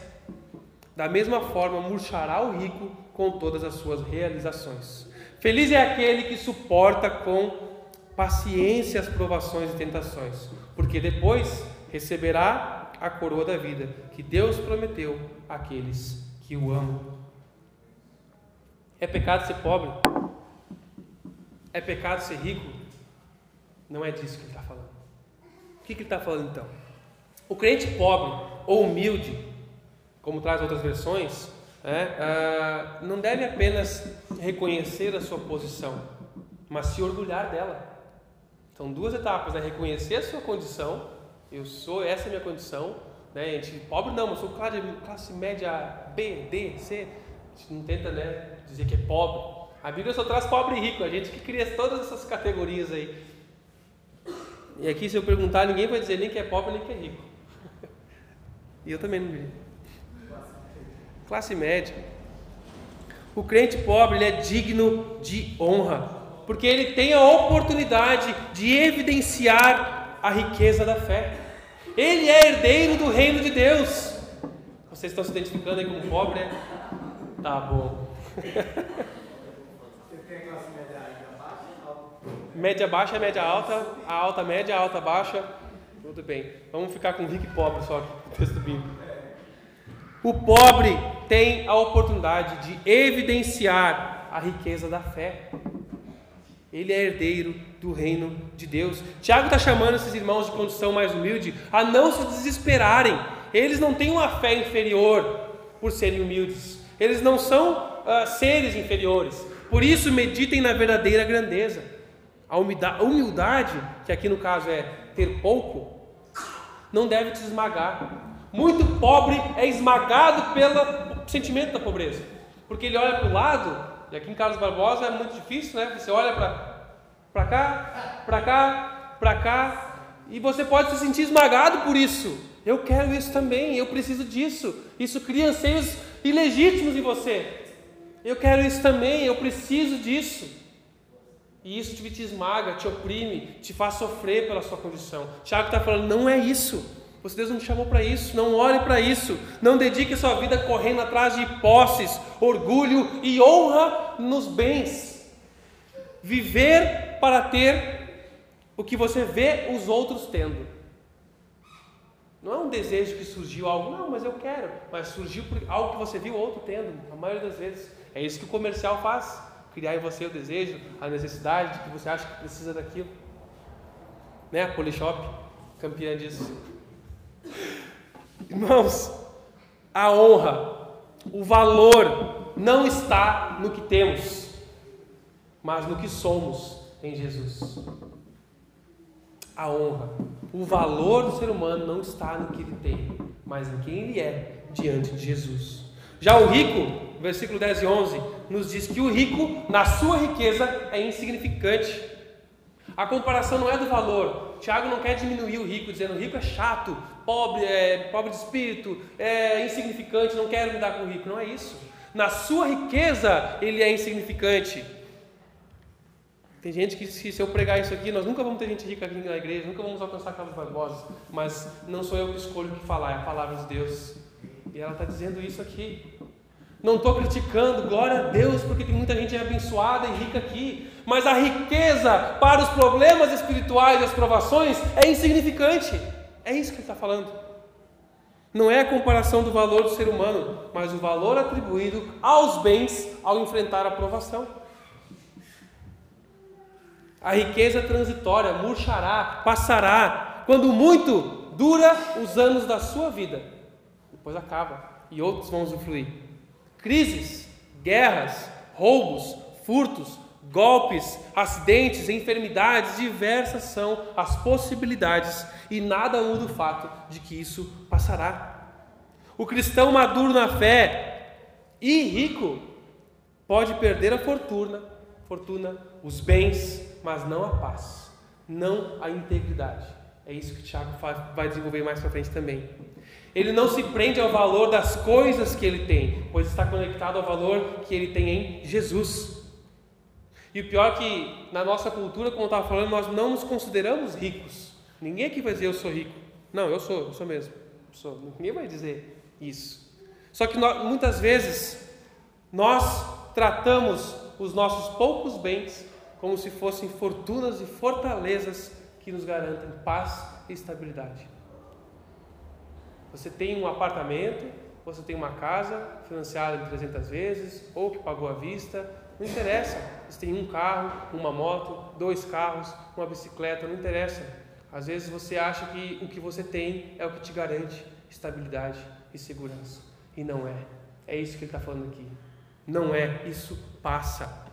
Da mesma forma, murchará o rico com todas as suas realizações. Feliz é aquele que suporta com paciência as provações e tentações, porque depois receberá a coroa da vida que Deus prometeu àqueles que o amam. É pecado ser pobre? É pecado ser rico? Não é disso que ele está falando. O que, que ele está falando então? O crente pobre ou humilde, como traz outras versões, é, não deve apenas reconhecer a sua posição, mas se orgulhar dela. São duas etapas: é reconhecer a sua condição eu sou, essa é a minha condição, né? A gente, pobre não, eu sou classe, classe média B, D, C. A gente não tenta, né, dizer que é pobre. A Bíblia só traz pobre e rico, a gente que cria todas essas categorias aí. E aqui, se eu perguntar, ninguém vai dizer nem que é pobre nem que é rico. e eu também não diria. Classe média. O crente pobre ele é digno de honra, porque ele tem a oportunidade de evidenciar a riqueza da fé. Ele é herdeiro do reino de Deus. Vocês estão se identificando aí como pobre, né? Tá bom. média baixa média alta, a alta média, a alta baixa. Tudo bem. Vamos ficar com rico e pobre só aqui texto bíblico. O pobre tem a oportunidade de evidenciar a riqueza da fé. Ele é herdeiro do reino de Deus. Tiago está chamando esses irmãos de condição mais humilde a não se desesperarem. Eles não têm uma fé inferior por serem humildes. Eles não são uh, seres inferiores. Por isso, meditem na verdadeira grandeza. A humildade, que aqui no caso é ter pouco, não deve te esmagar. Muito pobre é esmagado pelo sentimento da pobreza, porque ele olha para o lado e aqui em Carlos Barbosa é muito difícil, né? Você olha para cá, para cá, para cá, e você pode se sentir esmagado por isso. Eu quero isso também, eu preciso disso. Isso cria anseios ilegítimos em você. Eu quero isso também, eu preciso disso. E isso te, esmaga, te oprime, te faz sofrer pela sua condição. Tiago está falando, não é isso. Você Deus não te chamou para isso, não olhe para isso, não dedique sua vida correndo atrás de posses, orgulho e honra nos bens. Viver para ter o que você vê os outros tendo. Não é um desejo que surgiu algo, não, mas eu quero, mas surgiu por algo que você viu o outro tendo, a maioria das vezes. É isso que o comercial faz, criar em você o desejo, a necessidade de que você acha que precisa daquilo. Né? A Polishop, campeã disso. Irmãos, a honra, o valor não está no que temos, mas no que somos em Jesus. A honra, o valor do ser humano não está no que ele tem, mas em quem ele é diante de Jesus. Já o rico, versículo 10 e 11, nos diz que o rico, na sua riqueza, é insignificante. A comparação não é do valor. Tiago não quer diminuir o rico, dizendo o rico é chato, pobre, é, pobre de espírito, é insignificante, não quero lidar com o rico. Não é isso. Na sua riqueza, ele é insignificante. Tem gente que, se eu pregar isso aqui, nós nunca vamos ter gente rica aqui na igreja, nunca vamos alcançar Carlos Barbosa, mas não sou eu que escolho o que falar, é a palavra de Deus. E ela está dizendo isso aqui. Não estou criticando, glória a Deus, porque tem muita gente abençoada e rica aqui. Mas a riqueza para os problemas espirituais e as provações é insignificante. É isso que ele está falando. Não é a comparação do valor do ser humano, mas o valor atribuído aos bens ao enfrentar a provação. A riqueza transitória, murchará, passará. Quando muito, dura os anos da sua vida. Depois acaba e outros vão usufruir. Crises, guerras, roubos, furtos, golpes, acidentes, enfermidades diversas são as possibilidades e nada muda o fato de que isso passará. O cristão maduro na fé e rico pode perder a fortuna, fortuna, os bens, mas não a paz, não a integridade. É isso que Tiago vai desenvolver mais para frente também. Ele não se prende ao valor das coisas que ele tem, pois está conectado ao valor que ele tem em Jesus. E o pior é que na nossa cultura, como eu estava falando, nós não nos consideramos ricos. Ninguém aqui vai dizer eu sou rico. Não, eu sou, eu sou mesmo. Eu sou. Ninguém vai dizer isso. Só que nós, muitas vezes nós tratamos os nossos poucos bens como se fossem fortunas e fortalezas que nos garantem paz e estabilidade. Você tem um apartamento, você tem uma casa financiada em 300 vezes, ou que pagou à vista, não interessa. Você tem um carro, uma moto, dois carros, uma bicicleta, não interessa. Às vezes você acha que o que você tem é o que te garante estabilidade e segurança. E não é. É isso que ele está falando aqui. Não é. Isso passa.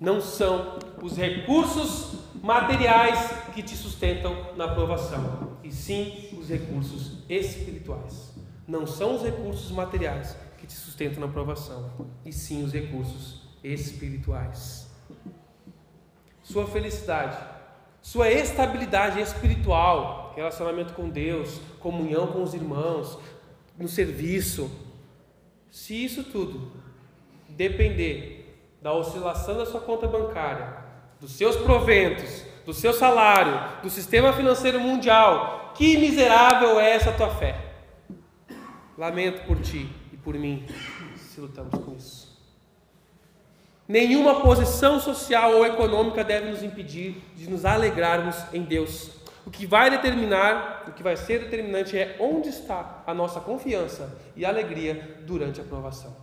Não são os recursos materiais que te sustentam na aprovação, e sim os recursos espirituais. Não são os recursos materiais te sustenta na provação, e sim os recursos espirituais. Sua felicidade, sua estabilidade espiritual, relacionamento com Deus, comunhão com os irmãos, no serviço. Se isso tudo depender da oscilação da sua conta bancária, dos seus proventos, do seu salário, do sistema financeiro mundial, que miserável é essa tua fé. Lamento por ti por mim, se lutamos com isso. Nenhuma posição social ou econômica deve nos impedir de nos alegrarmos em Deus. O que vai determinar, o que vai ser determinante é onde está a nossa confiança e alegria durante a provação.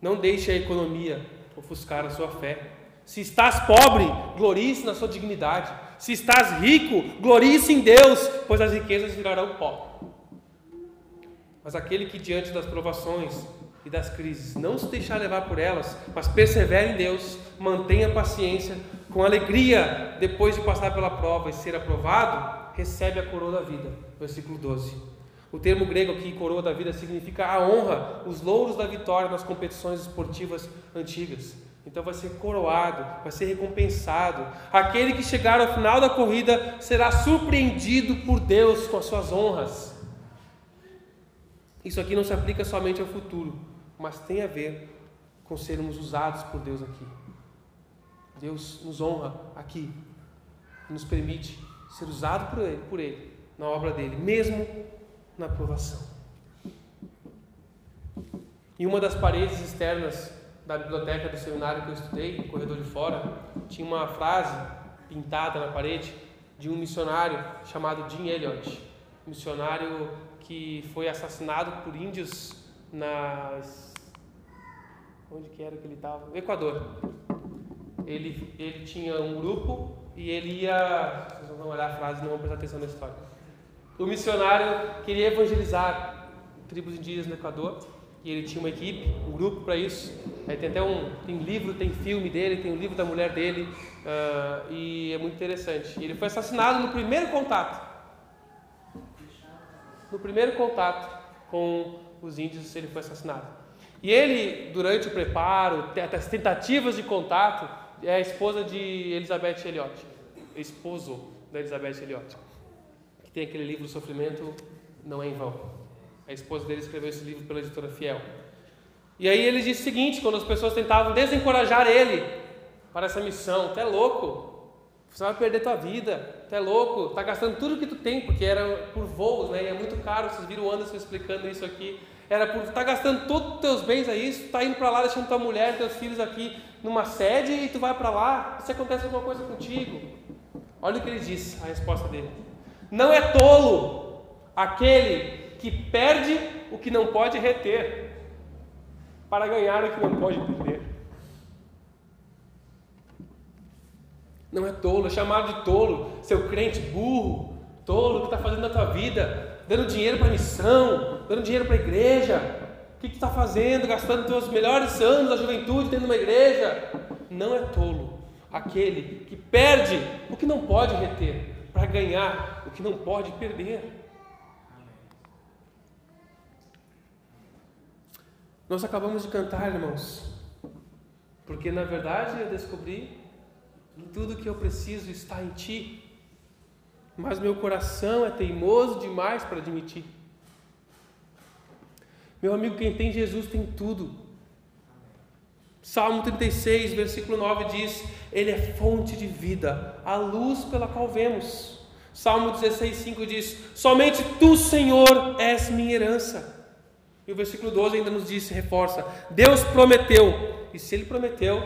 Não deixe a economia ofuscar a sua fé. Se estás pobre, glorie-se na sua dignidade. Se estás rico, glorie-se em Deus, pois as riquezas virarão pó. Mas aquele que diante das provações e das crises não se deixar levar por elas, mas persevera em Deus, mantenha paciência, com alegria, depois de passar pela prova e ser aprovado, recebe a coroa da vida. Versículo 12. O termo grego aqui, coroa da vida, significa a honra, os louros da vitória nas competições esportivas antigas. Então vai ser coroado, vai ser recompensado. Aquele que chegar ao final da corrida será surpreendido por Deus com as suas honras. Isso aqui não se aplica somente ao futuro, mas tem a ver com sermos usados por Deus aqui. Deus nos honra aqui, nos permite ser usado por ele, por ele na obra dele, mesmo na provação. Em uma das paredes externas da biblioteca do seminário que eu estudei, no corredor de fora, tinha uma frase pintada na parede de um missionário chamado Jim Elliot, missionário que foi assassinado por índios nas onde que era que ele estava? No Equador. Ele ele tinha um grupo e ele ia, vocês vão olhar a frase, não vão prestar atenção na história. O missionário queria evangelizar tribos indígenas no Equador e ele tinha uma equipe, um grupo para isso. Aí tem até um tem livro, tem filme dele, tem o um livro da mulher dele uh, e é muito interessante. Ele foi assassinado no primeiro contato no primeiro contato com os índios, ele foi assassinado. E ele, durante o preparo, as tentativas de contato, é a esposa de Elizabeth Elliot, esposo da Elizabeth Elliot, que tem aquele livro Sofrimento Não é em Vão. A esposa dele escreveu esse livro pela editora Fiel. E aí ele disse o seguinte, quando as pessoas tentavam desencorajar ele para essa missão, tu é louco, você vai perder tua vida, tu é louco, tá gastando tudo que tu tem, porque era por voos, né? E é muito caro, vocês viram o Anderson explicando isso aqui. Era por tá gastando todos os teus bens a isso, tu tá indo para lá deixando tua mulher, teus filhos aqui numa sede e tu vai para lá, se acontece alguma coisa contigo. Olha o que ele disse, a resposta dele. Não é tolo aquele que perde o que não pode reter para ganhar o que não pode perder. Não é tolo, é chamado de tolo, seu crente burro, tolo que está fazendo na tua vida, dando dinheiro para a missão, dando dinheiro para a igreja. O que, que está fazendo? Gastando teus melhores anos da juventude dentro de uma igreja. Não é tolo aquele que perde o que não pode reter para ganhar o que não pode perder. Nós acabamos de cantar, irmãos, porque na verdade eu descobri tudo que eu preciso está em Ti. Mas meu coração é teimoso demais para admitir. Meu amigo, quem tem Jesus tem tudo. Salmo 36, versículo 9 diz: Ele é fonte de vida, a luz pela qual vemos. Salmo 16, 5 diz: Somente tu, Senhor, és minha herança. E o versículo 12 ainda nos diz, reforça: Deus prometeu, e se Ele prometeu,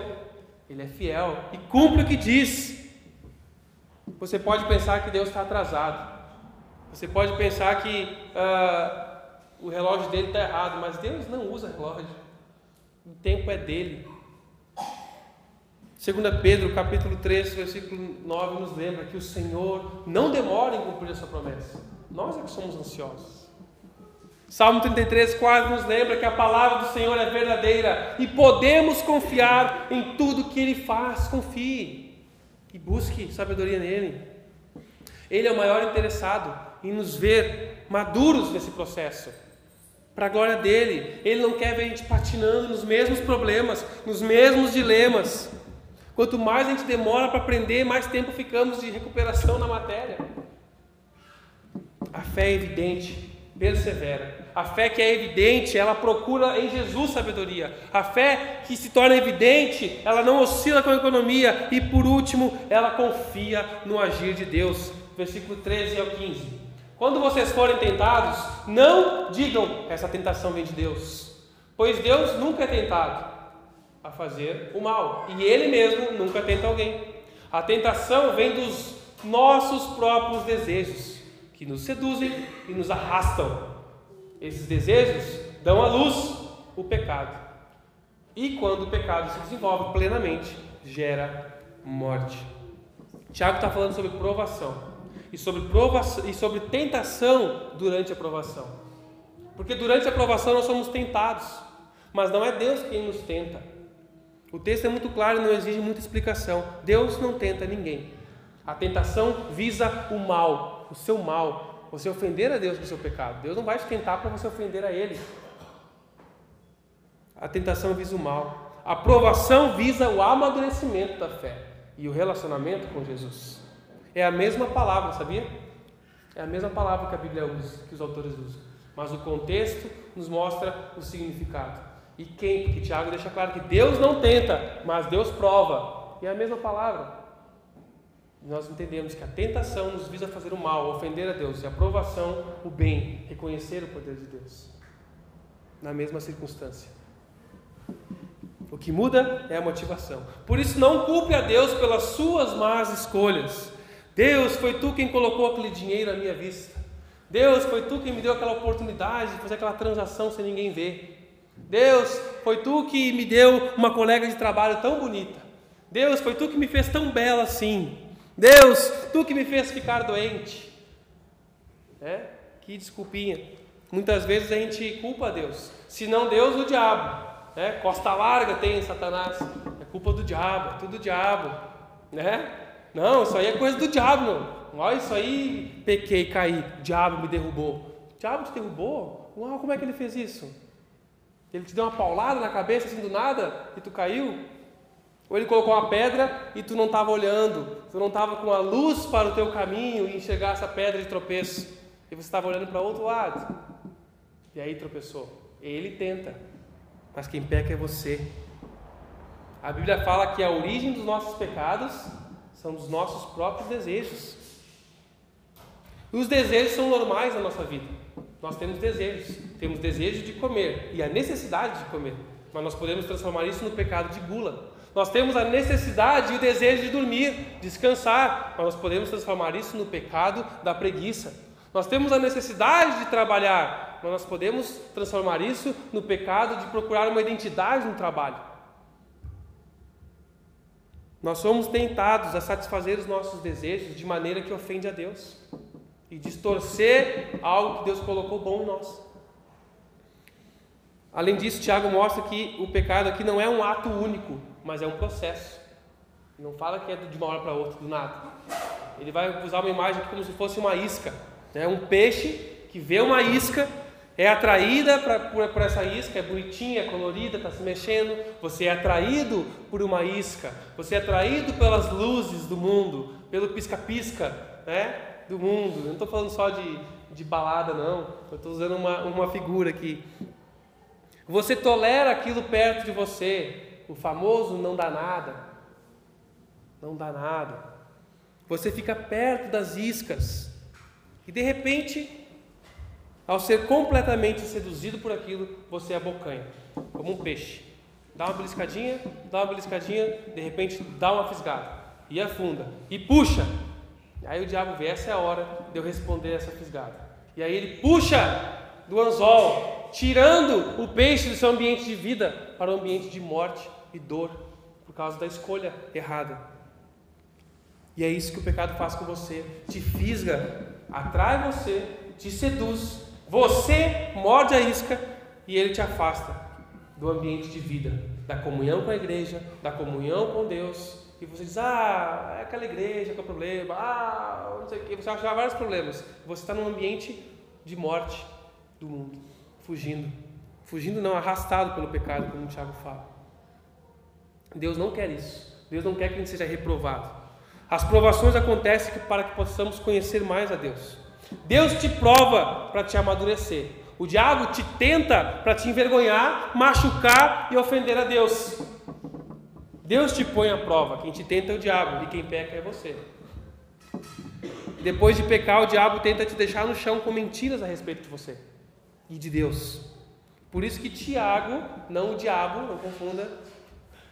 ele é fiel e cumpre o que diz. Você pode pensar que Deus está atrasado. Você pode pensar que uh, o relógio dele está errado, mas Deus não usa relógio. O tempo é dele. 2 Pedro, capítulo 3, versículo 9, nos lembra que o Senhor não demora em cumprir a sua promessa. Nós é que somos ansiosos. Salmo 33, 4 nos lembra que a palavra do Senhor é verdadeira e podemos confiar em tudo que Ele faz. Confie e busque sabedoria nele. Ele é o maior interessado em nos ver maduros nesse processo, para a glória dele. Ele não quer ver a gente patinando nos mesmos problemas, nos mesmos dilemas. Quanto mais a gente demora para aprender, mais tempo ficamos de recuperação na matéria. A fé é evidente, persevera a fé que é evidente, ela procura em Jesus sabedoria. A fé que se torna evidente, ela não oscila com a economia. E por último, ela confia no agir de Deus. Versículo 13 ao 15. Quando vocês forem tentados, não digam essa tentação vem de Deus, pois Deus nunca é tentado a fazer o mal, e Ele mesmo nunca tenta alguém. A tentação vem dos nossos próprios desejos, que nos seduzem e nos arrastam esses desejos dão à luz o pecado. E quando o pecado se desenvolve plenamente, gera morte. Tiago está falando sobre provação e sobre provação e sobre tentação durante a provação. Porque durante a provação nós somos tentados, mas não é Deus quem nos tenta. O texto é muito claro e não exige muita explicação. Deus não tenta ninguém. A tentação visa o mal, o seu mal, você ofender a Deus com o seu pecado. Deus não vai te tentar para você ofender a Ele. A tentação visa o mal. A provação visa o amadurecimento da fé e o relacionamento com Jesus. É a mesma palavra, sabia? É a mesma palavra que a Bíblia usa, que os autores usam. Mas o contexto nos mostra o significado. E quem? Porque Tiago deixa claro que Deus não tenta, mas Deus prova. E é a mesma palavra. Nós entendemos que a tentação nos visa fazer o mal, ofender a Deus, e a provação, o bem, reconhecer o poder de Deus. Na mesma circunstância. O que muda é a motivação. Por isso, não culpe a Deus pelas suas más escolhas. Deus, foi tu quem colocou aquele dinheiro à minha vista. Deus, foi tu quem me deu aquela oportunidade de fazer aquela transação sem ninguém ver. Deus, foi tu que me deu uma colega de trabalho tão bonita. Deus, foi tu que me fez tão bela assim. Deus, tu que me fez ficar doente. É? Que desculpinha. Muitas vezes a gente culpa Deus. Se não Deus, o diabo. É? Costa larga tem Satanás. É culpa do diabo, é tudo diabo. Né? Não, isso aí é coisa do diabo, não. Olha isso aí, pequei, caí, diabo me derrubou. Diabo te derrubou? Uau, como é que ele fez isso? Ele te deu uma paulada na cabeça assim do nada e tu caiu? Ou ele colocou uma pedra e tu não estava olhando, tu não estava com a luz para o teu caminho e enxergar essa pedra de tropeço, e você estava olhando para outro lado, e aí tropeçou. Ele tenta, mas quem peca é você. A Bíblia fala que a origem dos nossos pecados são dos nossos próprios desejos. E os desejos são normais na nossa vida. Nós temos desejos. Temos desejo de comer e a necessidade de comer. Mas nós podemos transformar isso no pecado de gula. Nós temos a necessidade e o desejo de dormir, descansar. Mas nós podemos transformar isso no pecado da preguiça. Nós temos a necessidade de trabalhar. Mas nós podemos transformar isso no pecado de procurar uma identidade no trabalho. Nós somos tentados a satisfazer os nossos desejos de maneira que ofende a Deus e distorcer algo que Deus colocou bom em nós. Além disso, Tiago mostra que o pecado aqui não é um ato único, mas é um processo. Não fala que é de uma hora para outra, do nada. Ele vai usar uma imagem como se fosse uma isca. Né? Um peixe que vê uma isca, é atraída pra, por, por essa isca, é bonitinha, é colorida, está se mexendo. Você é atraído por uma isca. Você é atraído pelas luzes do mundo, pelo pisca-pisca, né? do mundo. Eu não estou falando só de, de balada, não. Eu estou usando uma, uma figura aqui. Você tolera aquilo perto de você. O famoso não dá nada. Não dá nada. Você fica perto das iscas. E de repente, ao ser completamente seduzido por aquilo, você abocanha, como um peixe. Dá uma beliscadinha, dá uma beliscadinha, de repente dá uma fisgada. E afunda. E puxa, Aí o diabo vê, essa é a hora de eu responder essa fisgada. E aí ele puxa do anzol, tirando o peixe do seu ambiente de vida para o ambiente de morte e dor, por causa da escolha errada. E é isso que o pecado faz com você: te fisga, atrai você, te seduz, você morde a isca e ele te afasta do ambiente de vida, da comunhão com a igreja, da comunhão com Deus e você diz, ah, é aquela igreja que é o problema, ah, não sei o que, você acha vários problemas. Você está num ambiente de morte do mundo, fugindo. Fugindo não, arrastado pelo pecado, como o Tiago fala. Deus não quer isso. Deus não quer que a gente seja reprovado. As provações acontecem para que possamos conhecer mais a Deus. Deus te prova para te amadurecer. O diabo te tenta para te envergonhar, machucar e ofender a Deus. Deus te põe à prova, quem te tenta é o diabo e quem peca é você. Depois de pecar, o diabo tenta te deixar no chão com mentiras a respeito de você e de Deus. Por isso que Tiago, não o diabo, não confunda.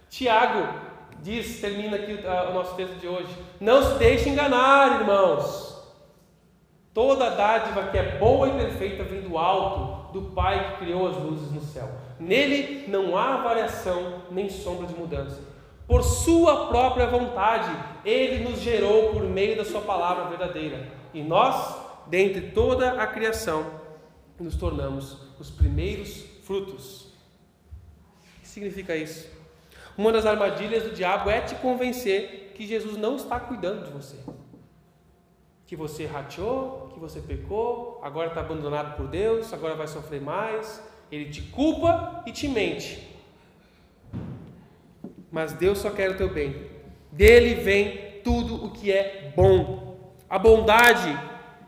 Tiago diz, termina aqui o nosso texto de hoje: Não se deixe enganar, irmãos. Toda dádiva que é boa e perfeita vem do alto, do Pai que criou as luzes no céu. Nele não há variação nem sombra de mudança. Por sua própria vontade, ele nos gerou por meio da sua palavra verdadeira. E nós, dentre toda a criação, nos tornamos os primeiros frutos. O que significa isso? Uma das armadilhas do diabo é te convencer que Jesus não está cuidando de você. Que você rateou, que você pecou, agora está abandonado por Deus, agora vai sofrer mais. Ele te culpa e te mente mas Deus só quer o teu bem. Dele vem tudo o que é bom. A bondade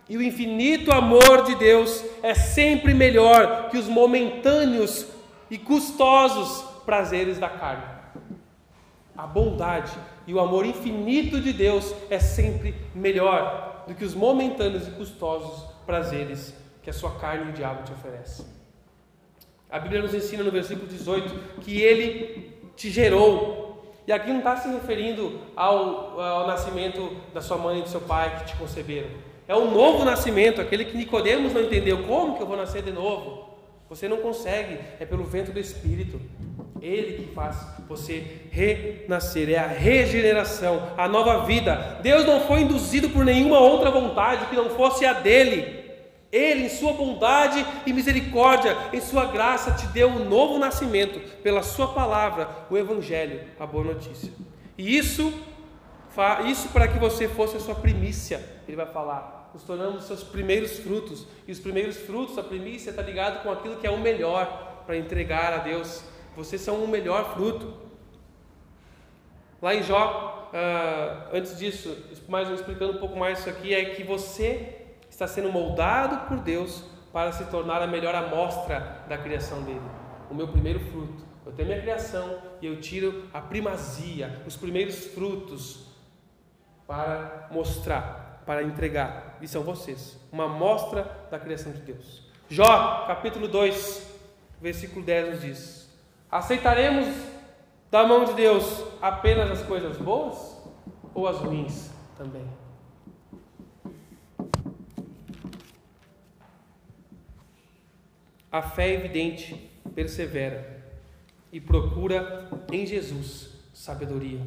e o infinito amor de Deus é sempre melhor que os momentâneos e custosos prazeres da carne. A bondade e o amor infinito de Deus é sempre melhor do que os momentâneos e custosos prazeres que a sua carne e o diabo te oferecem. A Bíblia nos ensina no versículo 18 que ele te gerou. E aqui não está se referindo ao, ao nascimento da sua mãe e do seu pai que te conceberam. É o novo nascimento, aquele que Nicodemos não entendeu. Como que eu vou nascer de novo? Você não consegue, é pelo vento do Espírito. Ele que faz você renascer, é a regeneração, a nova vida. Deus não foi induzido por nenhuma outra vontade que não fosse a dele. Ele, em sua bondade e misericórdia, em sua graça, te deu um novo nascimento pela sua palavra, o Evangelho, a boa notícia. E isso, isso para que você fosse a sua primícia, ele vai falar. Nos tornamos seus primeiros frutos. E os primeiros frutos, a primícia, está ligado com aquilo que é o melhor para entregar a Deus. Vocês são o melhor fruto. Lá em Jó, uh, antes disso, mais explicando um pouco mais isso aqui, é que você está sendo moldado por Deus para se tornar a melhor amostra da criação dele. O meu primeiro fruto. Eu tenho minha criação e eu tiro a primazia, os primeiros frutos para mostrar, para entregar. E são vocês, uma amostra da criação de Deus. Jó, capítulo 2, versículo 10 nos diz: Aceitaremos da mão de Deus apenas as coisas boas ou as ruins também? A fé evidente persevera e procura em Jesus sabedoria.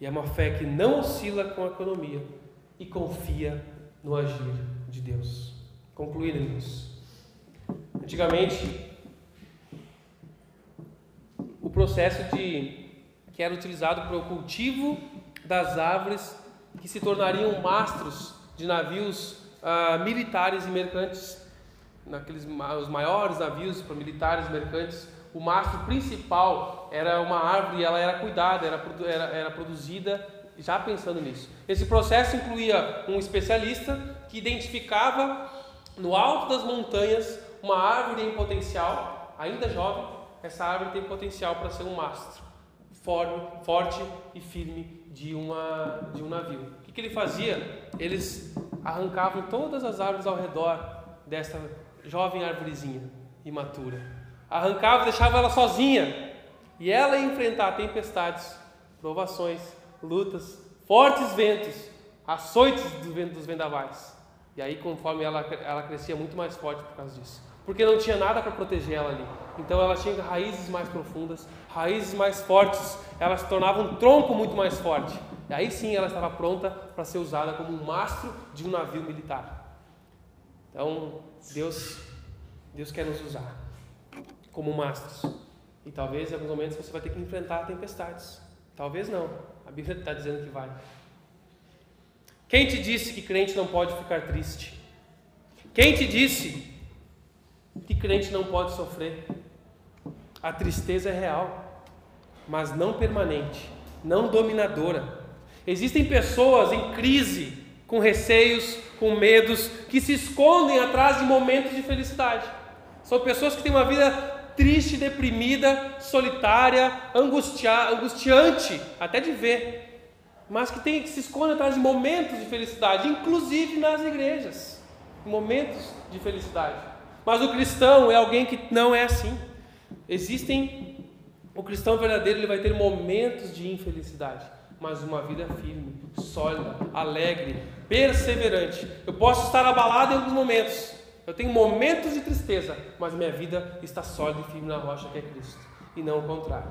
E é uma fé que não oscila com a economia e confia no agir de Deus. Concluindo, irmãos. Antigamente, o processo de que era utilizado para o cultivo das árvores que se tornariam mastros de navios ah, militares e mercantes naqueles os maiores navios para militares mercantes, o mastro principal era uma árvore e ela era cuidada, era, era, era produzida já pensando nisso. Esse processo incluía um especialista que identificava no alto das montanhas uma árvore em potencial, ainda jovem, essa árvore tem potencial para ser um mastro forte, forte e firme de, uma, de um navio. O que, que ele fazia? Eles arrancavam todas as árvores ao redor desta jovem árvorezinha imatura. Arrancava deixava ela sozinha. E ela ia enfrentar tempestades, provações, lutas, fortes ventos, açoites dos vendavais. E aí, conforme ela, ela crescia muito mais forte por causa disso. Porque não tinha nada para proteger ela ali. Então ela tinha raízes mais profundas, raízes mais fortes. Ela se tornava um tronco muito mais forte. E aí sim ela estava pronta para ser usada como um mastro de um navio militar. Então, Deus, Deus quer nos usar como mastros. E talvez em alguns momentos você vai ter que enfrentar tempestades. Talvez não. A Bíblia está dizendo que vai. Quem te disse que crente não pode ficar triste? Quem te disse que crente não pode sofrer? A tristeza é real, mas não permanente, não dominadora. Existem pessoas em crise, com receios, com medos, que se escondem atrás de momentos de felicidade. São pessoas que têm uma vida triste, deprimida, solitária, angustia, angustiante, até de ver, mas que, tem, que se esconde atrás de momentos de felicidade, inclusive nas igrejas. Momentos de felicidade. Mas o cristão é alguém que não é assim. Existem. O cristão verdadeiro ele vai ter momentos de infelicidade mas uma vida firme, sólida, alegre, perseverante. Eu posso estar abalado em alguns momentos. Eu tenho momentos de tristeza, mas minha vida está sólida e firme na rocha que é Cristo, e não o contrário.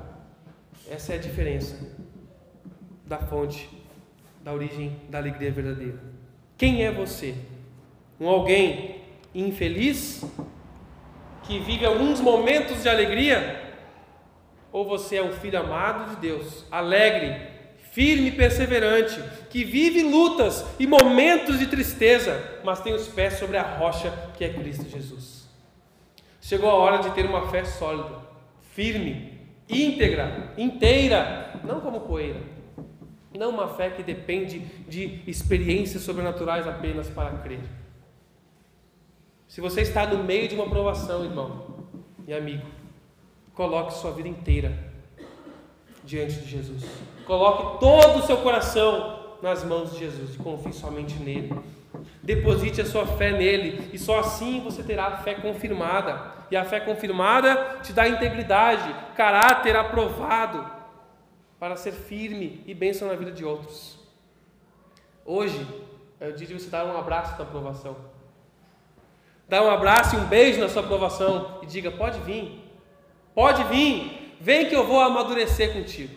Essa é a diferença da fonte, da origem da alegria verdadeira. Quem é você? Um alguém infeliz que vive alguns momentos de alegria? Ou você é um filho amado de Deus, alegre, firme e perseverante, que vive lutas e momentos de tristeza, mas tem os pés sobre a rocha que é Cristo Jesus. Chegou a hora de ter uma fé sólida, firme, íntegra, inteira, não como poeira. Não uma fé que depende de experiências sobrenaturais apenas para crer. Se você está no meio de uma provação, irmão e amigo, Coloque sua vida inteira diante de Jesus. Coloque todo o seu coração nas mãos de Jesus e confie somente nele. Deposite a sua fé nele e só assim você terá a fé confirmada. E a fé confirmada te dá integridade, caráter aprovado para ser firme e bênção na vida de outros. Hoje é o dia de você dar um abraço na aprovação. Dar um abraço e um beijo na sua aprovação e diga: pode vir, pode vir, vem que eu vou amadurecer contigo,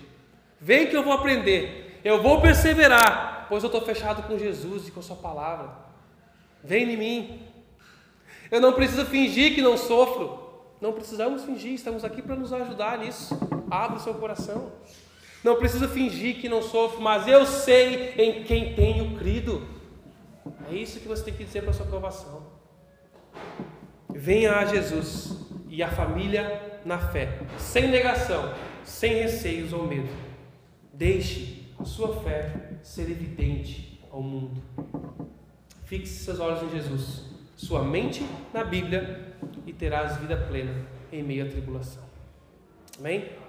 vem que eu vou aprender, eu vou perseverar, pois eu estou fechado com Jesus e com a Sua palavra. Vem em mim. Eu não preciso fingir que não sofro. Não precisamos fingir, estamos aqui para nos ajudar nisso. Abra o seu coração. Não preciso fingir que não sofro, mas eu sei em quem tenho crido. É isso que você tem que dizer para a sua aprovação. Venha a Jesus e a família na fé, sem negação, sem receios ou medo. Deixe a sua fé ser evidente ao mundo. Fixe seus olhos em Jesus, sua mente na Bíblia e terás vida plena em meio à tribulação. Amém?